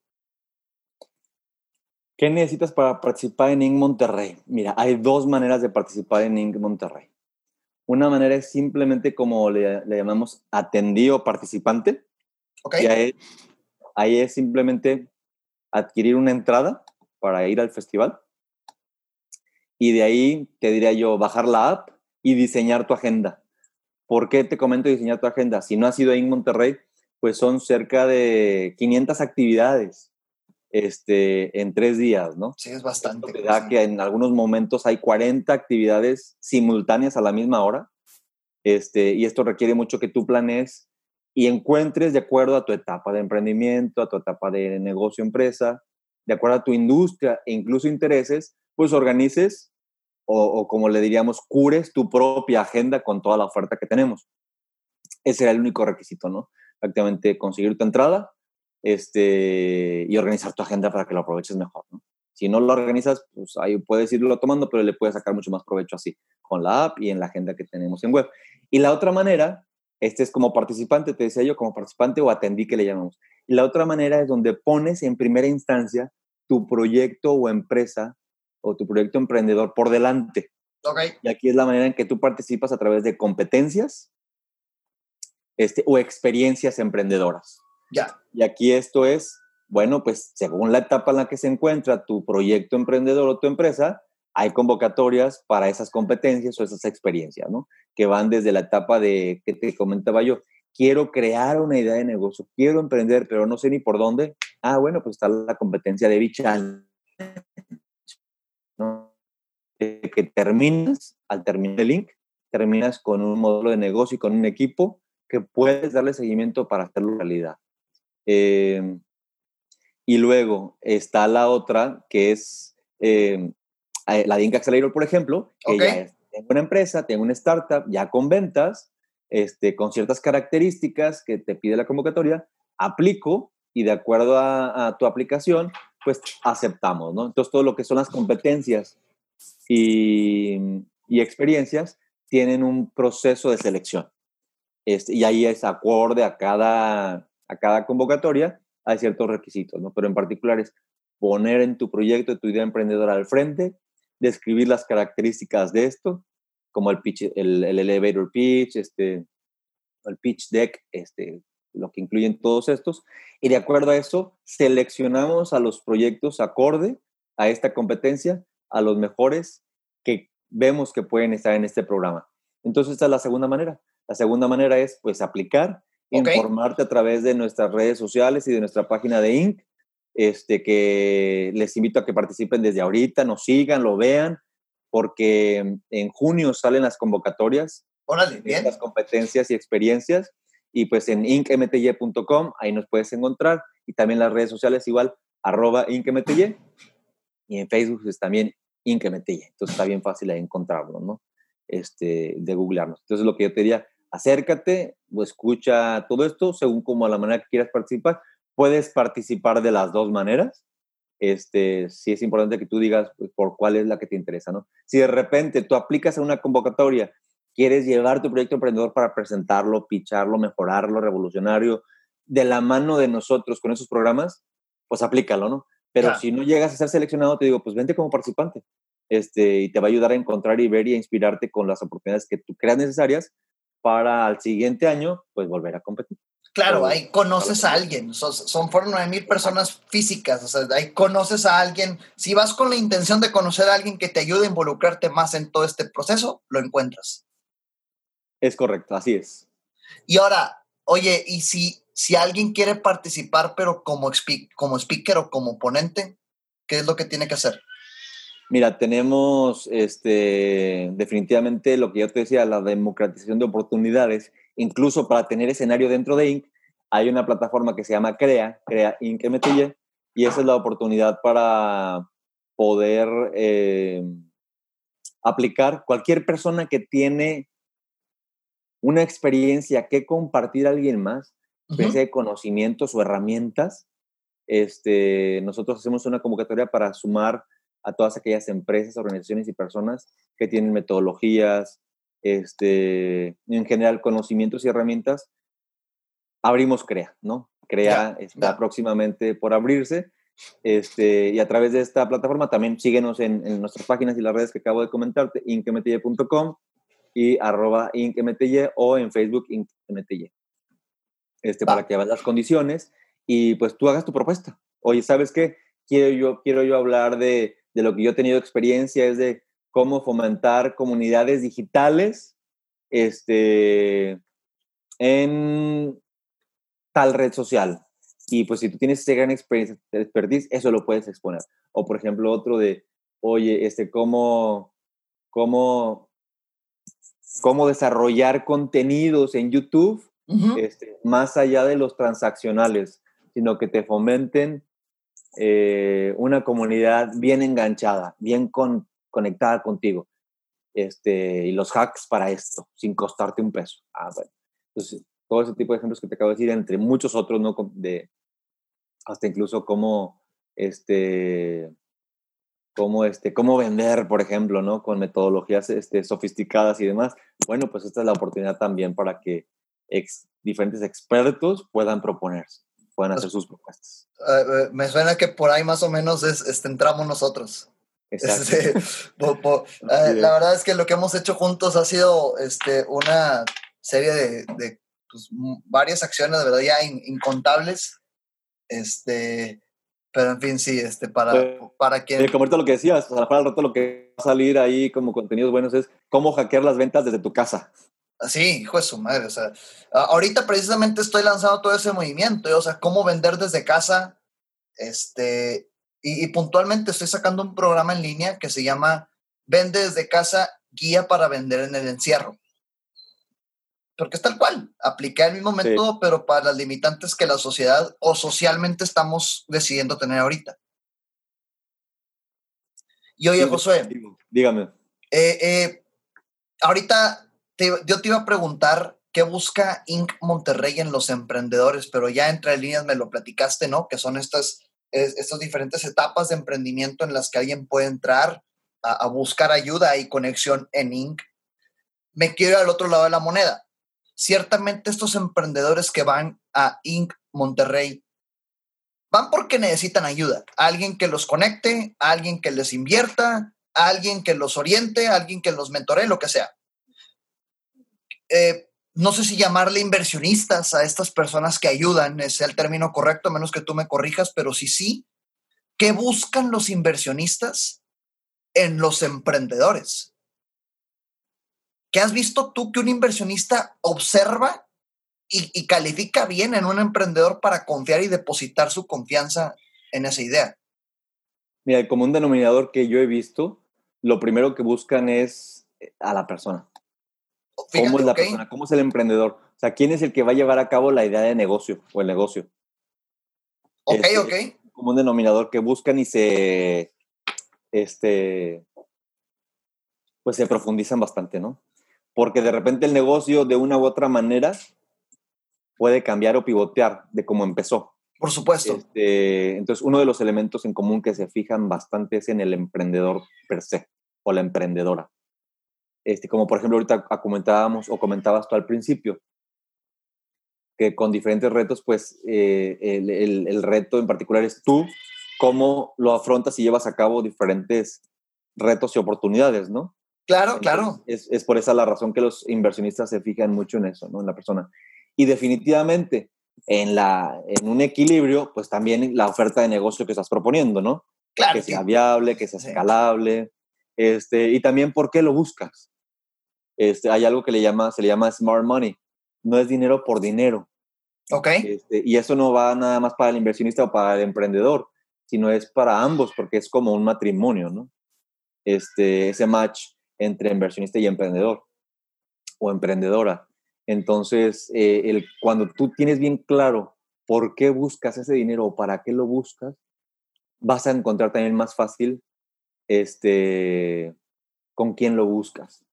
¿Qué necesitas para participar en Inc. Monterrey? Mira, hay dos maneras de participar en Inc. Monterrey. Una manera es simplemente como le, llamamos atendido participante. Okay. ahí, ahí es simplemente adquirir una entrada para ir al festival. Y de ahí te diría yo bajar la app y diseñar tu agenda. ¿Por qué te comento diseñar tu agenda? Si no has ido ahí en Monterrey, pues son cerca de 500 actividades este, en tres días, ¿no? Sí, es bastante. Te da que en algunos momentos hay 40 actividades simultáneas a la misma hora, este, y esto requiere mucho que tú planees y encuentres de acuerdo a tu etapa de emprendimiento, a tu etapa de negocio, empresa, de acuerdo a tu industria e incluso intereses, pues organices o, o como le diríamos, cures tu propia agenda con toda la oferta que tenemos. Ese era el único requisito, ¿no? Prácticamente conseguir tu entrada, este, y organizar tu agenda para que lo aproveches mejor. ¿no? Si no lo organizas, pues ahí puedes irlo tomando, pero le puedes sacar mucho más provecho así, con la app y en la agenda que tenemos en web. Y la otra manera, este es como participante, te decía yo, como participante o atendí que le llamamos. Y la otra manera es donde pones en primera instancia tu proyecto o empresa o tu proyecto emprendedor por delante. Okay. Y aquí es la manera en que tú participas a través de competencias este, o experiencias emprendedoras. Ya. Y aquí esto es, bueno, pues según la etapa en la que se encuentra tu proyecto emprendedor o tu empresa, hay convocatorias para esas competencias o esas experiencias, ¿no? Que van desde la etapa de, que te comentaba yo, quiero crear una idea de negocio, quiero emprender, pero no sé ni por dónde. Ah, bueno, pues está la competencia de Bichal, ¿no? Que terminas, al terminar el link, terminas con un modelo de negocio y con un equipo que puedes darle seguimiento para hacerlo realidad. Eh, y luego está la otra, que es eh, la de Inc. Accelerator, por ejemplo, que ya es, tengo una empresa, tengo una startup, ya con ventas, este, con ciertas características que te pide la convocatoria, aplico y de acuerdo a, a, tu aplicación, pues aceptamos, ¿no? Entonces, todo lo que son las competencias y, y experiencias tienen un proceso de selección. Este, y ahí es acorde a cada a cada convocatoria hay ciertos requisitos, ¿no? Pero en particular es poner en tu proyecto, tu idea emprendedora al frente, describir las características de esto, como el pitch, el, el elevator pitch, este, el pitch deck, este, lo que incluyen todos estos, y de acuerdo a eso, seleccionamos a los proyectos acorde a esta competencia, a los mejores que vemos que pueden estar en este programa. Entonces, esta es la segunda manera. La segunda manera es, pues, aplicar informarte a través de nuestras redes sociales y de nuestra página de Inc. Este, que les invito a que participen desde ahorita, nos sigan, lo vean, porque en junio salen las convocatorias, Órale, bien. las competencias y experiencias, y pues en incmty.com, ahí nos puedes encontrar, y también las redes sociales igual, arroba incmty, y en Facebook pues también incmty, entonces está bien fácil de encontrarlo, ¿no? Este, de googlearnos. Entonces lo que yo te diría, acércate o escucha todo esto según como a la manera que quieras participar. Puedes participar de las dos maneras. Este, sí es importante que tú digas pues, por cuál es la que te interesa, ¿no? Si de repente tú aplicas a una convocatoria, quieres llevar tu proyecto emprendedor para presentarlo, picharlo, mejorarlo, revolucionario, de la mano de nosotros con esos programas, pues aplícalo, ¿no? Pero si no llegas a ser seleccionado, te digo, pues vente como participante. Este, y te va a ayudar a encontrar y ver y a inspirarte con las oportunidades que tú creas necesarias para al siguiente año, pues volver a competir. Claro, ahí conoces a alguien, son, son fueron 9 mil personas físicas, o sea, ahí conoces a alguien. Si vas con la intención de conocer a alguien que te ayude a involucrarte más en todo este proceso, lo encuentras. Es correcto, así es. Y ahora, oye, y si, si alguien quiere participar, pero como, speak, como speaker o como ponente, ¿qué es lo que tiene que hacer? Mira, tenemos este, definitivamente lo que yo te decía, la democratización de oportunidades. Incluso para tener escenario dentro de Inc., hay una plataforma que se llama CREA, CREA Inc. MTY, y esa es la oportunidad para poder eh, aplicar cualquier persona que tiene una experiencia que compartir a alguien más, uh de conocimientos o herramientas. Este, nosotros hacemos una convocatoria para sumar a todas aquellas empresas, organizaciones y personas que tienen metodologías, este, en general conocimientos y herramientas. Abrimos CREA, ¿no? CREA está próximamente por abrirse. Este, y a través de esta plataforma también síguenos en, en nuestras páginas y las redes que acabo de comentarte, inkmty.com y arroba inkmty o en Facebook inkmty. Este, para que veas las condiciones y pues tú hagas tu propuesta. Oye, ¿sabes qué? Quiero yo, quiero yo hablar de, de lo que yo he tenido experiencia, es de cómo fomentar comunidades digitales este, en tal red social. Y pues si tú tienes esa gran experiencia, expertise, eso lo puedes exponer. O por ejemplo, otro de, oye, este, cómo, cómo, cómo desarrollar contenidos en YouTube este, más allá de los transaccionales, sino que te fomenten eh, una comunidad bien enganchada, bien conectada contigo. Este, y los hacks para esto, sin costarte un peso. Ah, todo ese tipo de ejemplos que te acabo de decir, entre muchos otros, ¿no? De, hasta incluso cómo, este, cómo, este, cómo vender, por ejemplo, ¿no? Con metodologías este, sofisticadas y demás. Bueno, pues esta es la oportunidad también para que diferentes expertos puedan proponerse, puedan hacer sus propuestas. Eh, eh, me suena que por ahí más o menos es, este, entramos nosotros. Este, eh, la verdad es que lo que hemos hecho juntos ha sido este, una serie de, de pues, varias acciones, de verdad, ya incontables. Este, pero en fin, sí, este, para, pues, para quien... como ahorita lo que decías, o sea, para el rato lo que va a salir ahí como contenidos buenos es cómo hackear las ventas desde tu casa. Sí, hijo de su madre. O sea, ahorita precisamente estoy lanzando todo ese movimiento, o sea, cómo vender desde casa. Este, y, puntualmente estoy sacando un programa en línea que se llama Vende desde casa, guía para vender en el encierro. Porque es tal cual, apliqué el mismo método, pero para las limitantes que la sociedad o socialmente estamos decidiendo tener ahorita. Y oye, Josué. Dígame. Eh, eh, ahorita yo te iba a preguntar qué busca Inc. Monterrey en los emprendedores, pero ya entre líneas me lo platicaste, ¿no? Que son estas, estas diferentes etapas de emprendimiento en las que alguien puede entrar a, buscar ayuda y conexión en Inc. Me quiero ir al otro lado de la moneda. Ciertamente estos emprendedores que van a Inc. Monterrey van porque necesitan ayuda. Alguien que los conecte, alguien que les invierta, alguien que los oriente, alguien que los mentore, lo que sea. Eh, no sé si llamarle inversionistas a estas personas que ayudan, es el término correcto, a menos que tú me corrijas, pero sí, sí. ¿Qué buscan los inversionistas en los emprendedores? ¿Qué has visto tú que un inversionista observa y, califica bien en un emprendedor para confiar y depositar su confianza en esa idea? Mira, el común denominador que yo he visto, lo primero que buscan es a la persona. ¿Cómo es la persona? ¿Cómo es el emprendedor? O sea, ¿quién es el que va a llevar a cabo la idea de negocio o el negocio? Ok, este, ok. Como un denominador que buscan y se, este, pues se profundizan bastante, ¿no? Porque de repente el negocio de una u otra manera puede cambiar o pivotear de cómo empezó. Por supuesto. Este, entonces, uno de los elementos en común que se fijan bastante es en el emprendedor per se o la emprendedora. Este, como por ejemplo ahorita comentábamos o comentabas tú al principio, que con diferentes retos, pues eh, el, reto en particular es tú, cómo lo afrontas y llevas a cabo diferentes retos y oportunidades, ¿no? Claro, claro. Es, es, por esa la razón que los inversionistas se fijan mucho en eso, ¿no? En la persona. Y definitivamente, en, la, en un equilibrio, pues también la oferta de negocio que estás proponiendo, ¿no? Claro. Que sea viable, que sea escalable. Este, y también por qué lo buscas. Este, hay algo que le llama, se le llama smart money. No es dinero por dinero. Ok. Este, y eso no va nada más para el inversionista o para el emprendedor, sino es para ambos, porque es como un matrimonio, ¿no? este, ese match entre inversionista y emprendedor o emprendedora. Entonces, eh, el, cuando tú tienes bien claro por qué buscas ese dinero o para qué lo buscas, vas a encontrar también más fácil este, con quién lo buscas.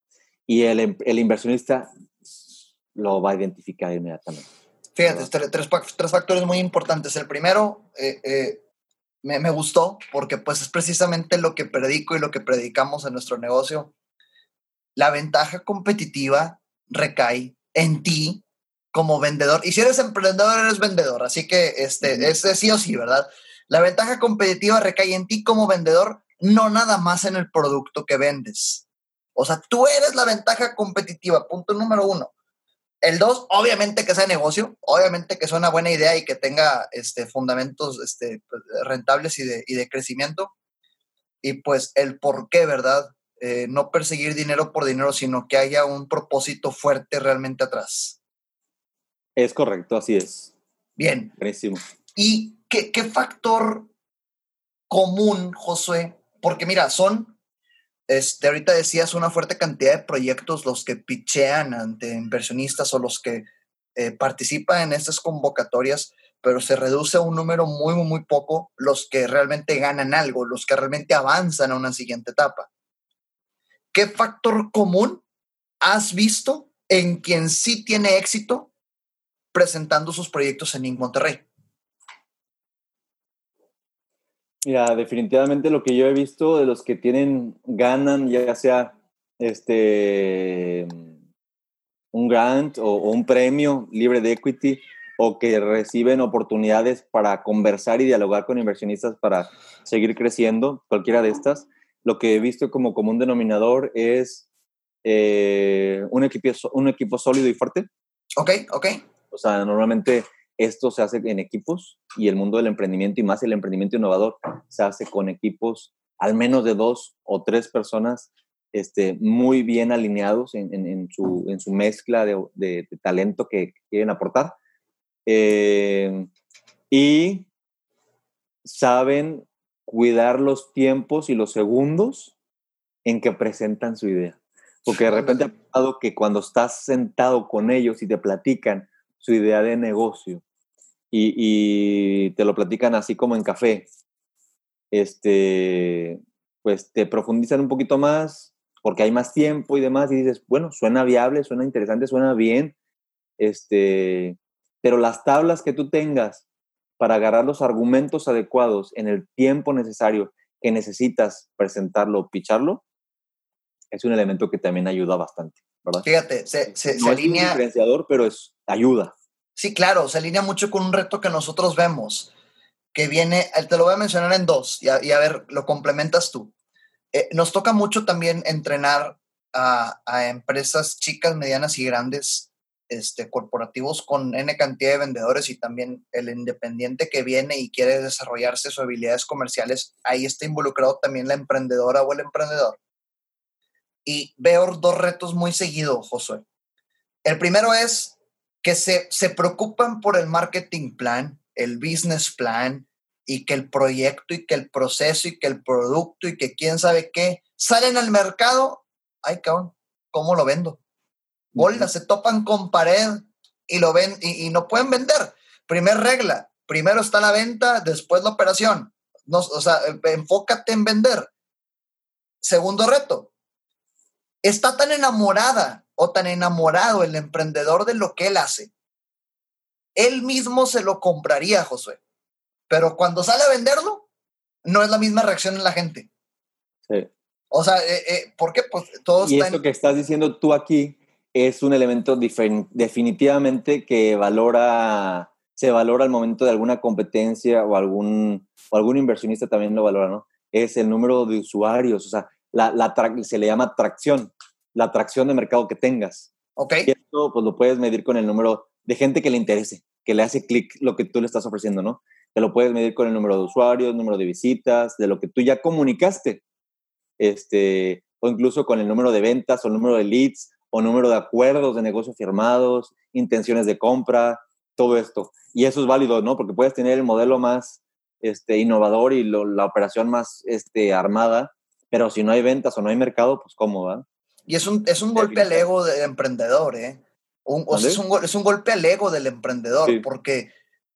Y el, em, el inversionista lo va a identificar inmediatamente. Fíjate, tres, tres, factores muy importantes. El primero, eh, eh, me, me, gustó porque pues es precisamente lo que predico y lo que predicamos en nuestro negocio. La ventaja competitiva recae en ti como vendedor. Y si eres emprendedor, eres vendedor. Así que este, es sí o sí, ¿verdad? La ventaja competitiva recae en ti como vendedor, no nada más en el producto que vendes. O sea, tú eres la ventaja competitiva, punto número uno. El dos, obviamente que sea negocio, obviamente que sea una buena idea y que tenga este, fundamentos este, pues, rentables y de, y de crecimiento. Y pues el por qué, ¿verdad? Eh, no perseguir dinero por dinero, sino que haya un propósito fuerte realmente atrás. Es correcto, así es. Bien. Buenísimo. ¿Y qué, qué factor común, Josué? Porque mira, son, este, ahorita decías, una fuerte cantidad de proyectos los que pichean ante inversionistas o los que eh, participan en estas convocatorias, pero se reduce a un número muy, muy, muy poco los que realmente ganan algo, los que realmente avanzan a una siguiente etapa. ¿qué factor común has visto en quien sí tiene éxito presentando sus proyectos en. Monterrey? Mira, definitivamente lo que yo he visto de los que tienen, ganan, ya sea este un grant o, un premio libre de equity o que reciben oportunidades para conversar y dialogar con inversionistas para seguir creciendo, cualquiera de estas, lo que he visto como común denominador es eh, un, equipo, un equipo sólido y fuerte. Ok, ok. O sea, normalmente esto se hace en equipos y el mundo del emprendimiento y más el emprendimiento innovador se hace con equipos al menos de dos o tres personas este, muy bien alineados en, su, en su, mezcla de, de, talento que quieren aportar. Eh, y saben cuidar los tiempos y los segundos en que presentan su idea. Porque de repente ha pasado que cuando estás sentado con ellos y te platican su idea de negocio y, te lo platican así como en café, este, pues te profundizan un poquito más porque hay más tiempo y demás y dices, bueno, suena viable, suena interesante, suena bien, este, pero las tablas que tú tengas para agarrar los argumentos adecuados en el tiempo necesario que necesitas presentarlo o picharlo, es un elemento que también ayuda bastante, ¿verdad? Fíjate, se, se, no alinea... Es un diferenciador, pero es ayuda. Sí, claro, se alinea mucho con un reto que nosotros vemos, que viene, te lo voy a mencionar en dos, y a, ver, lo complementas tú. Eh, nos toca mucho también entrenar a, a empresas chicas, medianas y grandes este, corporativos con N cantidad de vendedores y también el independiente que viene y quiere desarrollarse sus habilidades comerciales, ahí está involucrado también la emprendedora o el emprendedor. Y veo dos retos muy seguidos, Josué. El primero es que se, se preocupan por el marketing plan, el business plan, y que el proyecto y que el proceso y que el producto y que quién sabe qué salen al mercado. Ay, cabrón, ¿cómo lo vendo? bolas, se topan con pared y lo ven y, no pueden vender. Primer regla, primero está la venta, después la operación. No, o sea, eh, enfócate en vender. Segundo reto, está tan enamorada o tan enamorado el emprendedor de lo que él hace. Él mismo se lo compraría, Josué. Pero cuando sale a venderlo, no es la misma reacción en la gente. Sí. O sea, eh, eh, ¿por qué? Pues todos y esto que estás diciendo tú aquí es un elemento definitivamente que valora, se valora al momento de alguna competencia o algún, o algún inversionista también lo valora, ¿no? Es el número de usuarios, o sea, la, la se le llama atracción, la atracción de mercado que tengas. Ok. Y esto pues lo puedes medir con el número de gente que le interese, que le hace clic lo que tú le estás ofreciendo, ¿no? Te lo puedes medir con el número de usuarios, número de visitas, de lo que tú ya comunicaste, este, o incluso con el número de ventas o el número de leads o número de acuerdos de negocio firmados, intenciones de compra, todo esto. Y eso es válido, ¿no? Porque puedes tener el modelo más este, innovador y la operación más este, armada, Pero si no hay ventas o no hay mercado, pues cómo va. Y es un, es un golpe al ego del emprendedor, ¿eh? es, un, es, un, golpe al ego del emprendedor, porque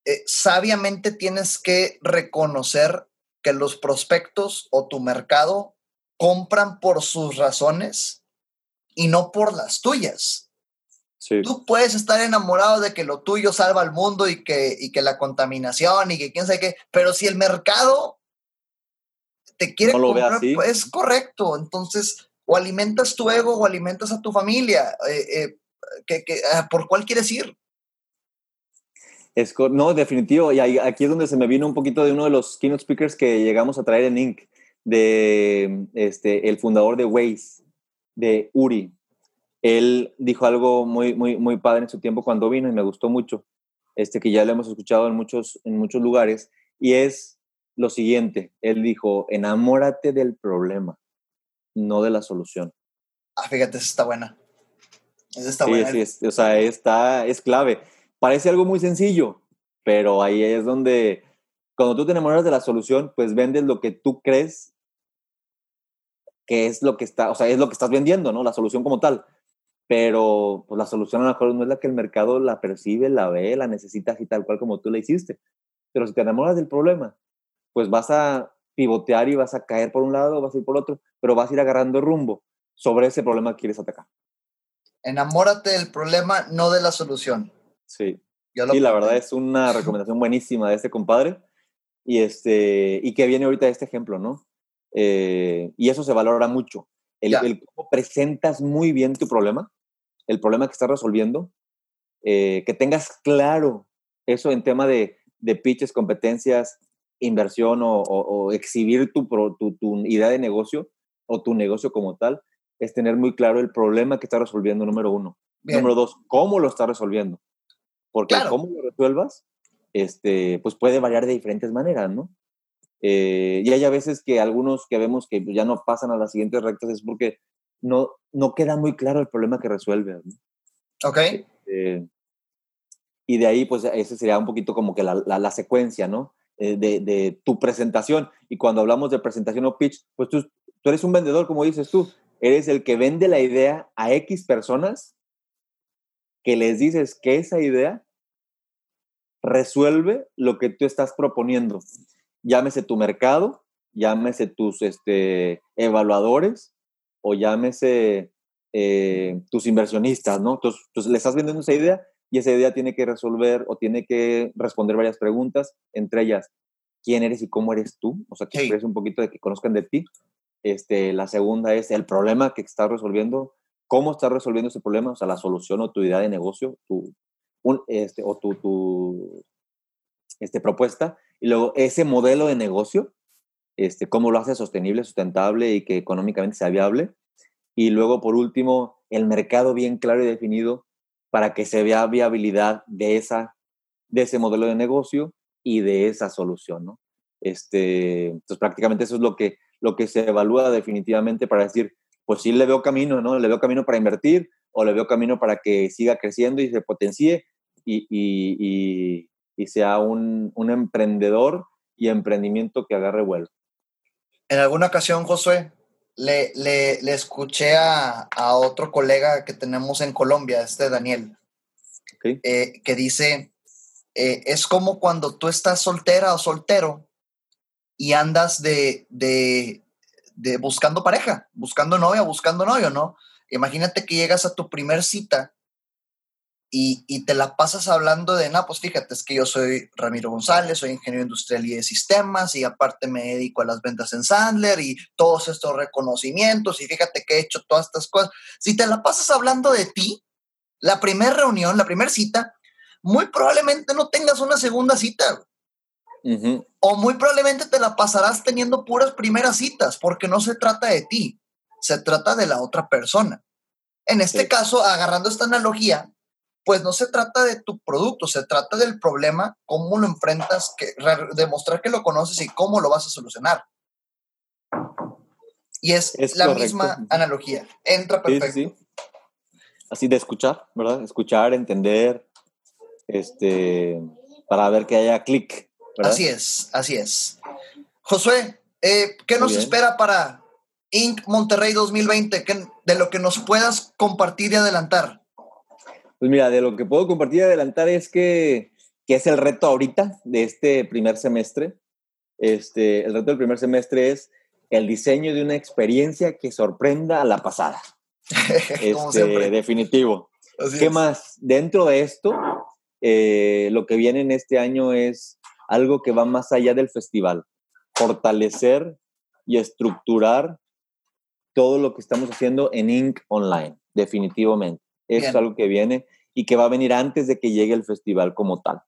eh, sabiamente tienes que reconocer que los prospectos o tu mercado compran por sus razones y no por las tuyas. Tú puedes estar enamorado de que lo tuyo salva al mundo y que, y que la contaminación y que quién sabe qué, pero si el mercado te quiere comprar, es correcto. Entonces, o alimentas tu ego o alimentas a tu familia. Eh, eh, ah, ¿Por cuál quieres ir? Es, no, definitivo. Y aquí es donde se me vino un poquito de uno de los keynote speakers que llegamos a traer en Inc. de este, el fundador de Waze, de Uri. Él dijo algo muy, muy, muy padre en su tiempo cuando vino y me gustó mucho, este, que ya lo hemos escuchado en muchos, en muchos lugares, y es lo siguiente. Él dijo, enamórate del problema, no de la solución. Ah, fíjate, esa está buena. Esa está buena. Sí, o sea, está, es clave parece algo muy sencillo, pero ahí es donde, cuando tú te enamoras de la solución, pues vendes lo que tú crees que es lo que está, o sea, es lo que estás vendiendo, ¿no? La solución como tal. Pero pues la solución a lo mejor no es la que el mercado la percibe, la ve, la necesita así tal cual como tú la hiciste. Pero si te enamoras del problema, pues vas a pivotear y vas a caer por un lado, vas a ir por otro, pero vas a ir agarrando rumbo sobre ese problema que quieres atacar. Enamórate del problema, no de la solución. Sí. Y la verdad es una recomendación buenísima de este compadre. Y, este, y que viene ahorita de este ejemplo, ¿no? Eh, y eso se valora mucho. El, cómo presentas muy bien tu problema, el problema que estás resolviendo, eh, que tengas claro eso en tema de, de pitches, competencias, inversión o, exhibir tu, tu, tu, idea de negocio o tu negocio como tal, es tener muy claro el problema que estás resolviendo, número uno. Número dos, cómo lo estás resolviendo. Porque cómo lo resuelvas, este, pues puede variar de diferentes maneras, ¿no? Eh, y hay a veces que algunos que vemos que ya no pasan a las siguientes rectas es porque no, no queda muy claro el problema que resuelve. ¿no? Ok. Eh, y de ahí, pues, ese sería un poquito como que la, la, secuencia, ¿no? Eh, de, tu presentación. Y cuando hablamos de presentación o pitch, pues tú, eres un vendedor, como dices tú. Eres el que vende la idea a X personas que les dices que esa idea resuelve lo que tú estás proponiendo. Llámese tu mercado, llámese tus este, evaluadores o llámese eh, tus inversionistas, ¿no? Entonces, le estás vendiendo esa idea y esa idea tiene que resolver o tiene que responder varias preguntas, entre ellas, ¿quién eres y cómo eres tú? O sea, que sí. un poquito de que conozcan de ti. Este, la segunda es el problema que estás resolviendo cómo estás resolviendo ese problema, o sea, la solución o tu idea de negocio, tu, este, o tu, tu este, propuesta, y luego ese modelo de negocio, este, cómo lo hace sostenible, sustentable y que económicamente sea viable. Y luego, por último, el mercado bien claro y definido para que se vea viabilidad de, esa, de ese modelo de negocio y de esa solución, ¿no? Este, entonces, prácticamente eso es lo que, lo que se evalúa definitivamente para decir, pues sí le veo camino, ¿no? Le veo camino para invertir o le veo camino para que siga creciendo y se potencie y, y, y, sea un, un, emprendedor y emprendimiento que agarre vuelo. En alguna ocasión, Josué, le, le, le escuché a, a, otro colega que tenemos en Colombia, este Daniel, eh, que dice, eh, es como cuando tú estás soltera o soltero y andas de, de, de buscando pareja, buscando novia, buscando novio, ¿no? Imagínate que llegas a tu primer cita y, y, te la pasas hablando de, no, pues fíjate, es que yo soy Ramiro González, soy ingeniero industrial y de sistemas y aparte me dedico a las ventas en Sandler y todos estos reconocimientos y fíjate que he hecho todas estas cosas. Si te la pasas hablando de ti, la primera reunión, la primera cita, muy probablemente no tengas una segunda cita. O muy probablemente te la pasarás teniendo puras primeras citas, porque no se trata de ti, se trata de la otra persona. En este caso, agarrando esta analogía, pues no se trata de tu producto, se trata del problema, cómo lo enfrentas, que, demostrar que lo conoces y cómo lo vas a solucionar. Y es, la misma analogía. Entra perfecto. Así de escuchar, ¿verdad? Escuchar, entender, este, para ver que haya clic. Así es, así es. Josué, eh, ¿qué nos espera para, Inc. Monterrey 2020, de lo que nos puedas compartir y adelantar. Pues mira, de lo que puedo compartir y adelantar es que, que es el reto ahorita de este primer semestre. Este, el reto del primer semestre es el diseño de una experiencia que sorprenda a la pasada. este, definitivo. ¿Qué más? Dentro de esto, eh, lo que viene en este año es algo que va más allá del festival. Fortalecer y estructurar todo lo que estamos haciendo en Inc. Online, definitivamente. Eso es algo que viene y que va a venir antes de que llegue el festival como tal.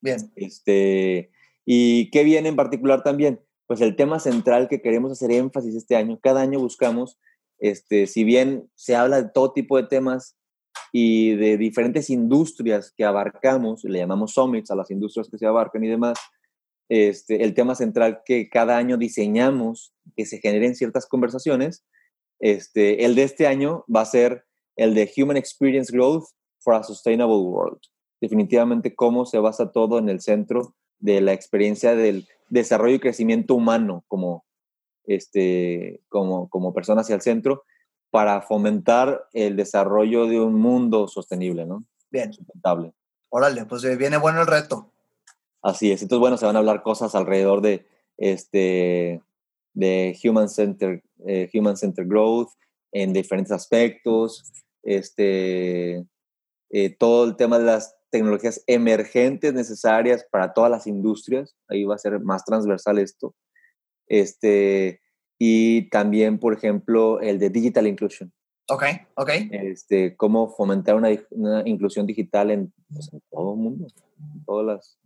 Bien. Este, ¿Y qué viene en particular también? Pues el tema central que queremos hacer énfasis este año. Cada año buscamos, este, si bien se habla de todo tipo de temas y de diferentes industrias que abarcamos, le llamamos summits a las industrias que se abarcan y demás, este, el tema central que cada año diseñamos, que se generen ciertas conversaciones, este, el de este año va a ser el de Human Experience Growth for a Sustainable World. Definitivamente cómo se basa todo en el centro de la experiencia del desarrollo y crecimiento humano como, este, como, como persona hacia el centro para fomentar el desarrollo de un mundo sostenible, ¿no? Bien. Sustentable. Órale, pues eh, viene bueno el reto. Así es. Entonces, bueno, se van a hablar cosas alrededor de, este, de Human Center, eh, Human Center Growth en diferentes aspectos, este, eh, todo el tema de las tecnologías emergentes necesarias para todas las industrias, ahí va a ser más transversal esto, este, y también, por ejemplo, el de Digital Inclusion. Ok, ok. Este, cómo fomentar una, inclusión digital en, pues, en, todo el mundo, todas las,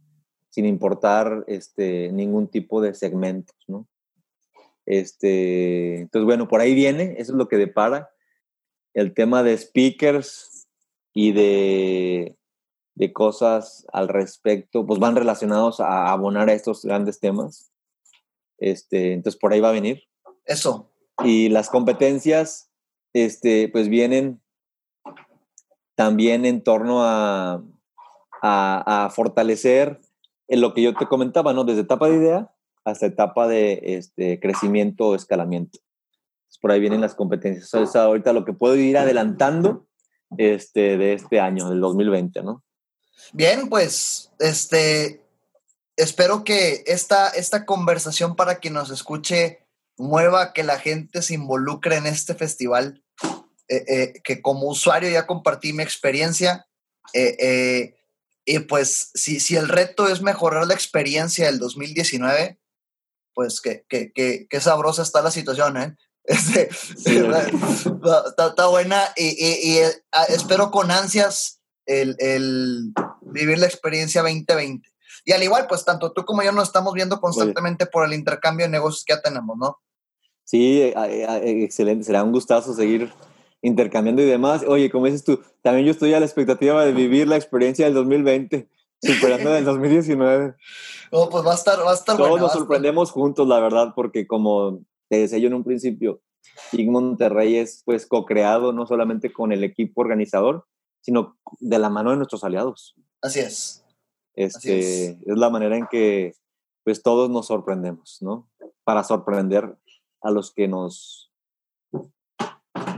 sin importar este, ningún tipo de segmentos, ¿no? Este, entonces, bueno, por ahí viene, eso es lo que depara. El tema de speakers y de, de cosas al respecto, pues van relacionados a abonar a estos grandes temas. Este, entonces, por ahí va a venir. Eso. Y las competencias, este, pues vienen también en torno a, a, a fortalecer en lo que yo te comentaba, ¿no? Desde etapa de idea hasta etapa de este, crecimiento o escalamiento. Por ahí vienen las competencias. Eso es ahorita lo que puedo ir adelantando este, de este año, del 2020, ¿no? Bien, pues, este, espero que esta, esta conversación para quien nos escuche mueva que la gente se involucre en este festival, eh, eh, que como usuario ya compartí mi experiencia. Eh, y pues si, si el reto es mejorar la experiencia del 2019, pues qué, qué, sabrosa está la situación, ¿eh? Este, está, buena y, eh, espero con ansias el, vivir la experiencia 2020. Y al igual, pues tanto tú como yo nos estamos viendo constantemente por el intercambio de negocios que ya tenemos, ¿no? Sí, eh, eh, excelente. Será un gustazo seguir intercambiando y demás. Oye, como dices tú, también yo estoy a la expectativa de vivir la experiencia del 2020, superando el 2019. Oh, pues va a estar, va a estar Todos nos sorprendemos juntos, la verdad, porque como te decía yo en un principio, IG Monterrey es pues co-creado no solamente con el equipo organizador, sino de la mano de nuestros aliados. Así es. Este, es. es. la manera en que pues todos nos sorprendemos, ¿no? Para sorprender a los que nos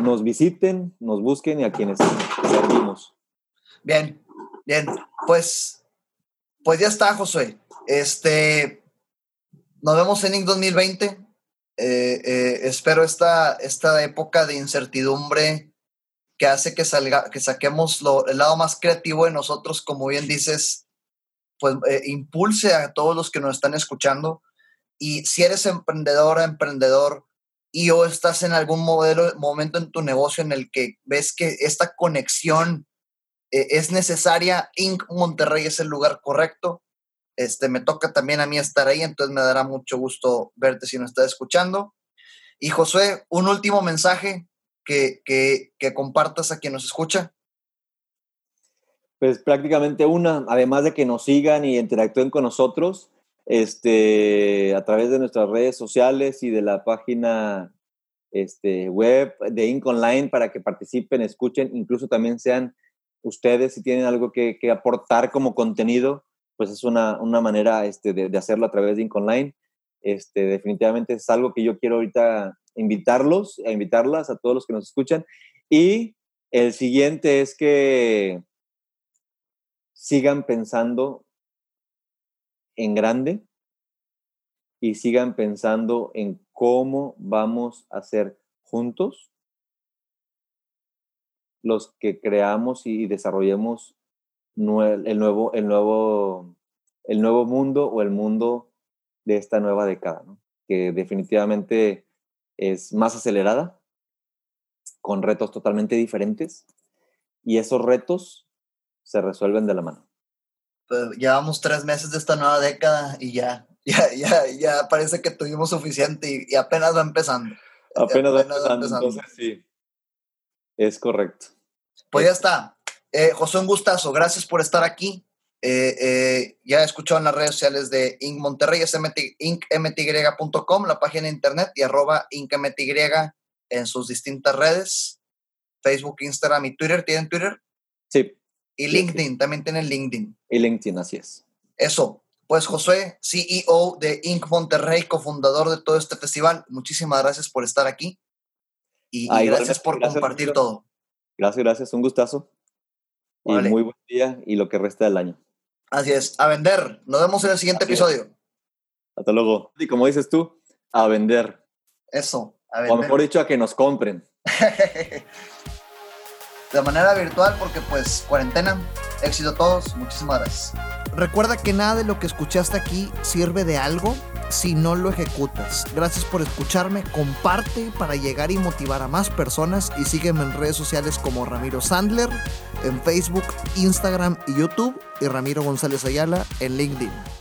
nos visiten, nos busquen y a quienes servimos. Bien, bien. Pues, pues ya está, Josué. Este, nos vemos en INC 2020. Eh, eh, espero esta, esta época de incertidumbre que hace que salga, que saquemos lo, el lado más creativo de nosotros, como bien dices, pues eh, impulse a todos los que nos están escuchando. Y si eres emprendedora, emprendedor, y o estás en algún modelo, momento en tu negocio en el que ves que esta conexión es necesaria, Inc. Monterrey es el lugar correcto. Este, me toca también a mí estar ahí, entonces me dará mucho gusto verte si nos estás escuchando. Y Josué, un último mensaje que, que, que compartas a quien nos escucha. Pues prácticamente una, además de que nos sigan y interactúen con nosotros, este, a través de nuestras redes sociales y de la página este, web de Inc. Online para que participen, escuchen, incluso también sean ustedes si tienen algo que, aportar como contenido, pues es una, manera este, de, hacerlo a través de Inc. Online. Este, definitivamente es algo que yo quiero ahorita invitarlos, a invitarlas a todos los que nos escuchan. Y el siguiente es que sigan pensando en grande y sigan pensando en cómo vamos a ser juntos los que creamos y desarrollemos el nuevo, el nuevo, el nuevo mundo o el mundo de esta nueva década, que definitivamente es más acelerada, con retos totalmente diferentes, y esos retos se resuelven de la mano. Pues, llevamos tres meses de esta nueva década y ya, ya, ya, ya parece que tuvimos suficiente y, apenas va empezando. Apenas, va, empezando, entonces sí, es correcto. Pues ya está. Eh, José, un gustazo. Gracias por estar aquí. Eh, eh, ya he escuchado en las redes sociales de Inc. Monterrey, es incmty.com, la página de internet, y arroba incmty en sus distintas redes, Facebook, Instagram y Twitter. ¿Tienen Twitter? Sí. Y LinkedIn, también tienen LinkedIn. Y LinkedIn, así es. Eso. Pues José, CEO de Inc. Monterrey, cofundador de todo este festival, muchísimas gracias por estar aquí y, gracias por compartir todo. Gracias, gracias, un gustazo. Y muy buen día y lo que resta del año. Así es, a vender. Nos vemos en el siguiente episodio. Hasta luego. Y como dices tú, a vender. Eso, a vender. O mejor dicho, a que nos compren. de manera virtual porque pues cuarentena. Éxito a todos. Muchísimas gracias. Recuerda que nada de lo que escuchaste aquí sirve de algo si no lo ejecutas. Gracias por escucharme, comparte para llegar y motivar a más personas y sígueme en redes sociales como Ramiro Sandler, en Facebook, Instagram y YouTube y Ramiro González Ayala en LinkedIn.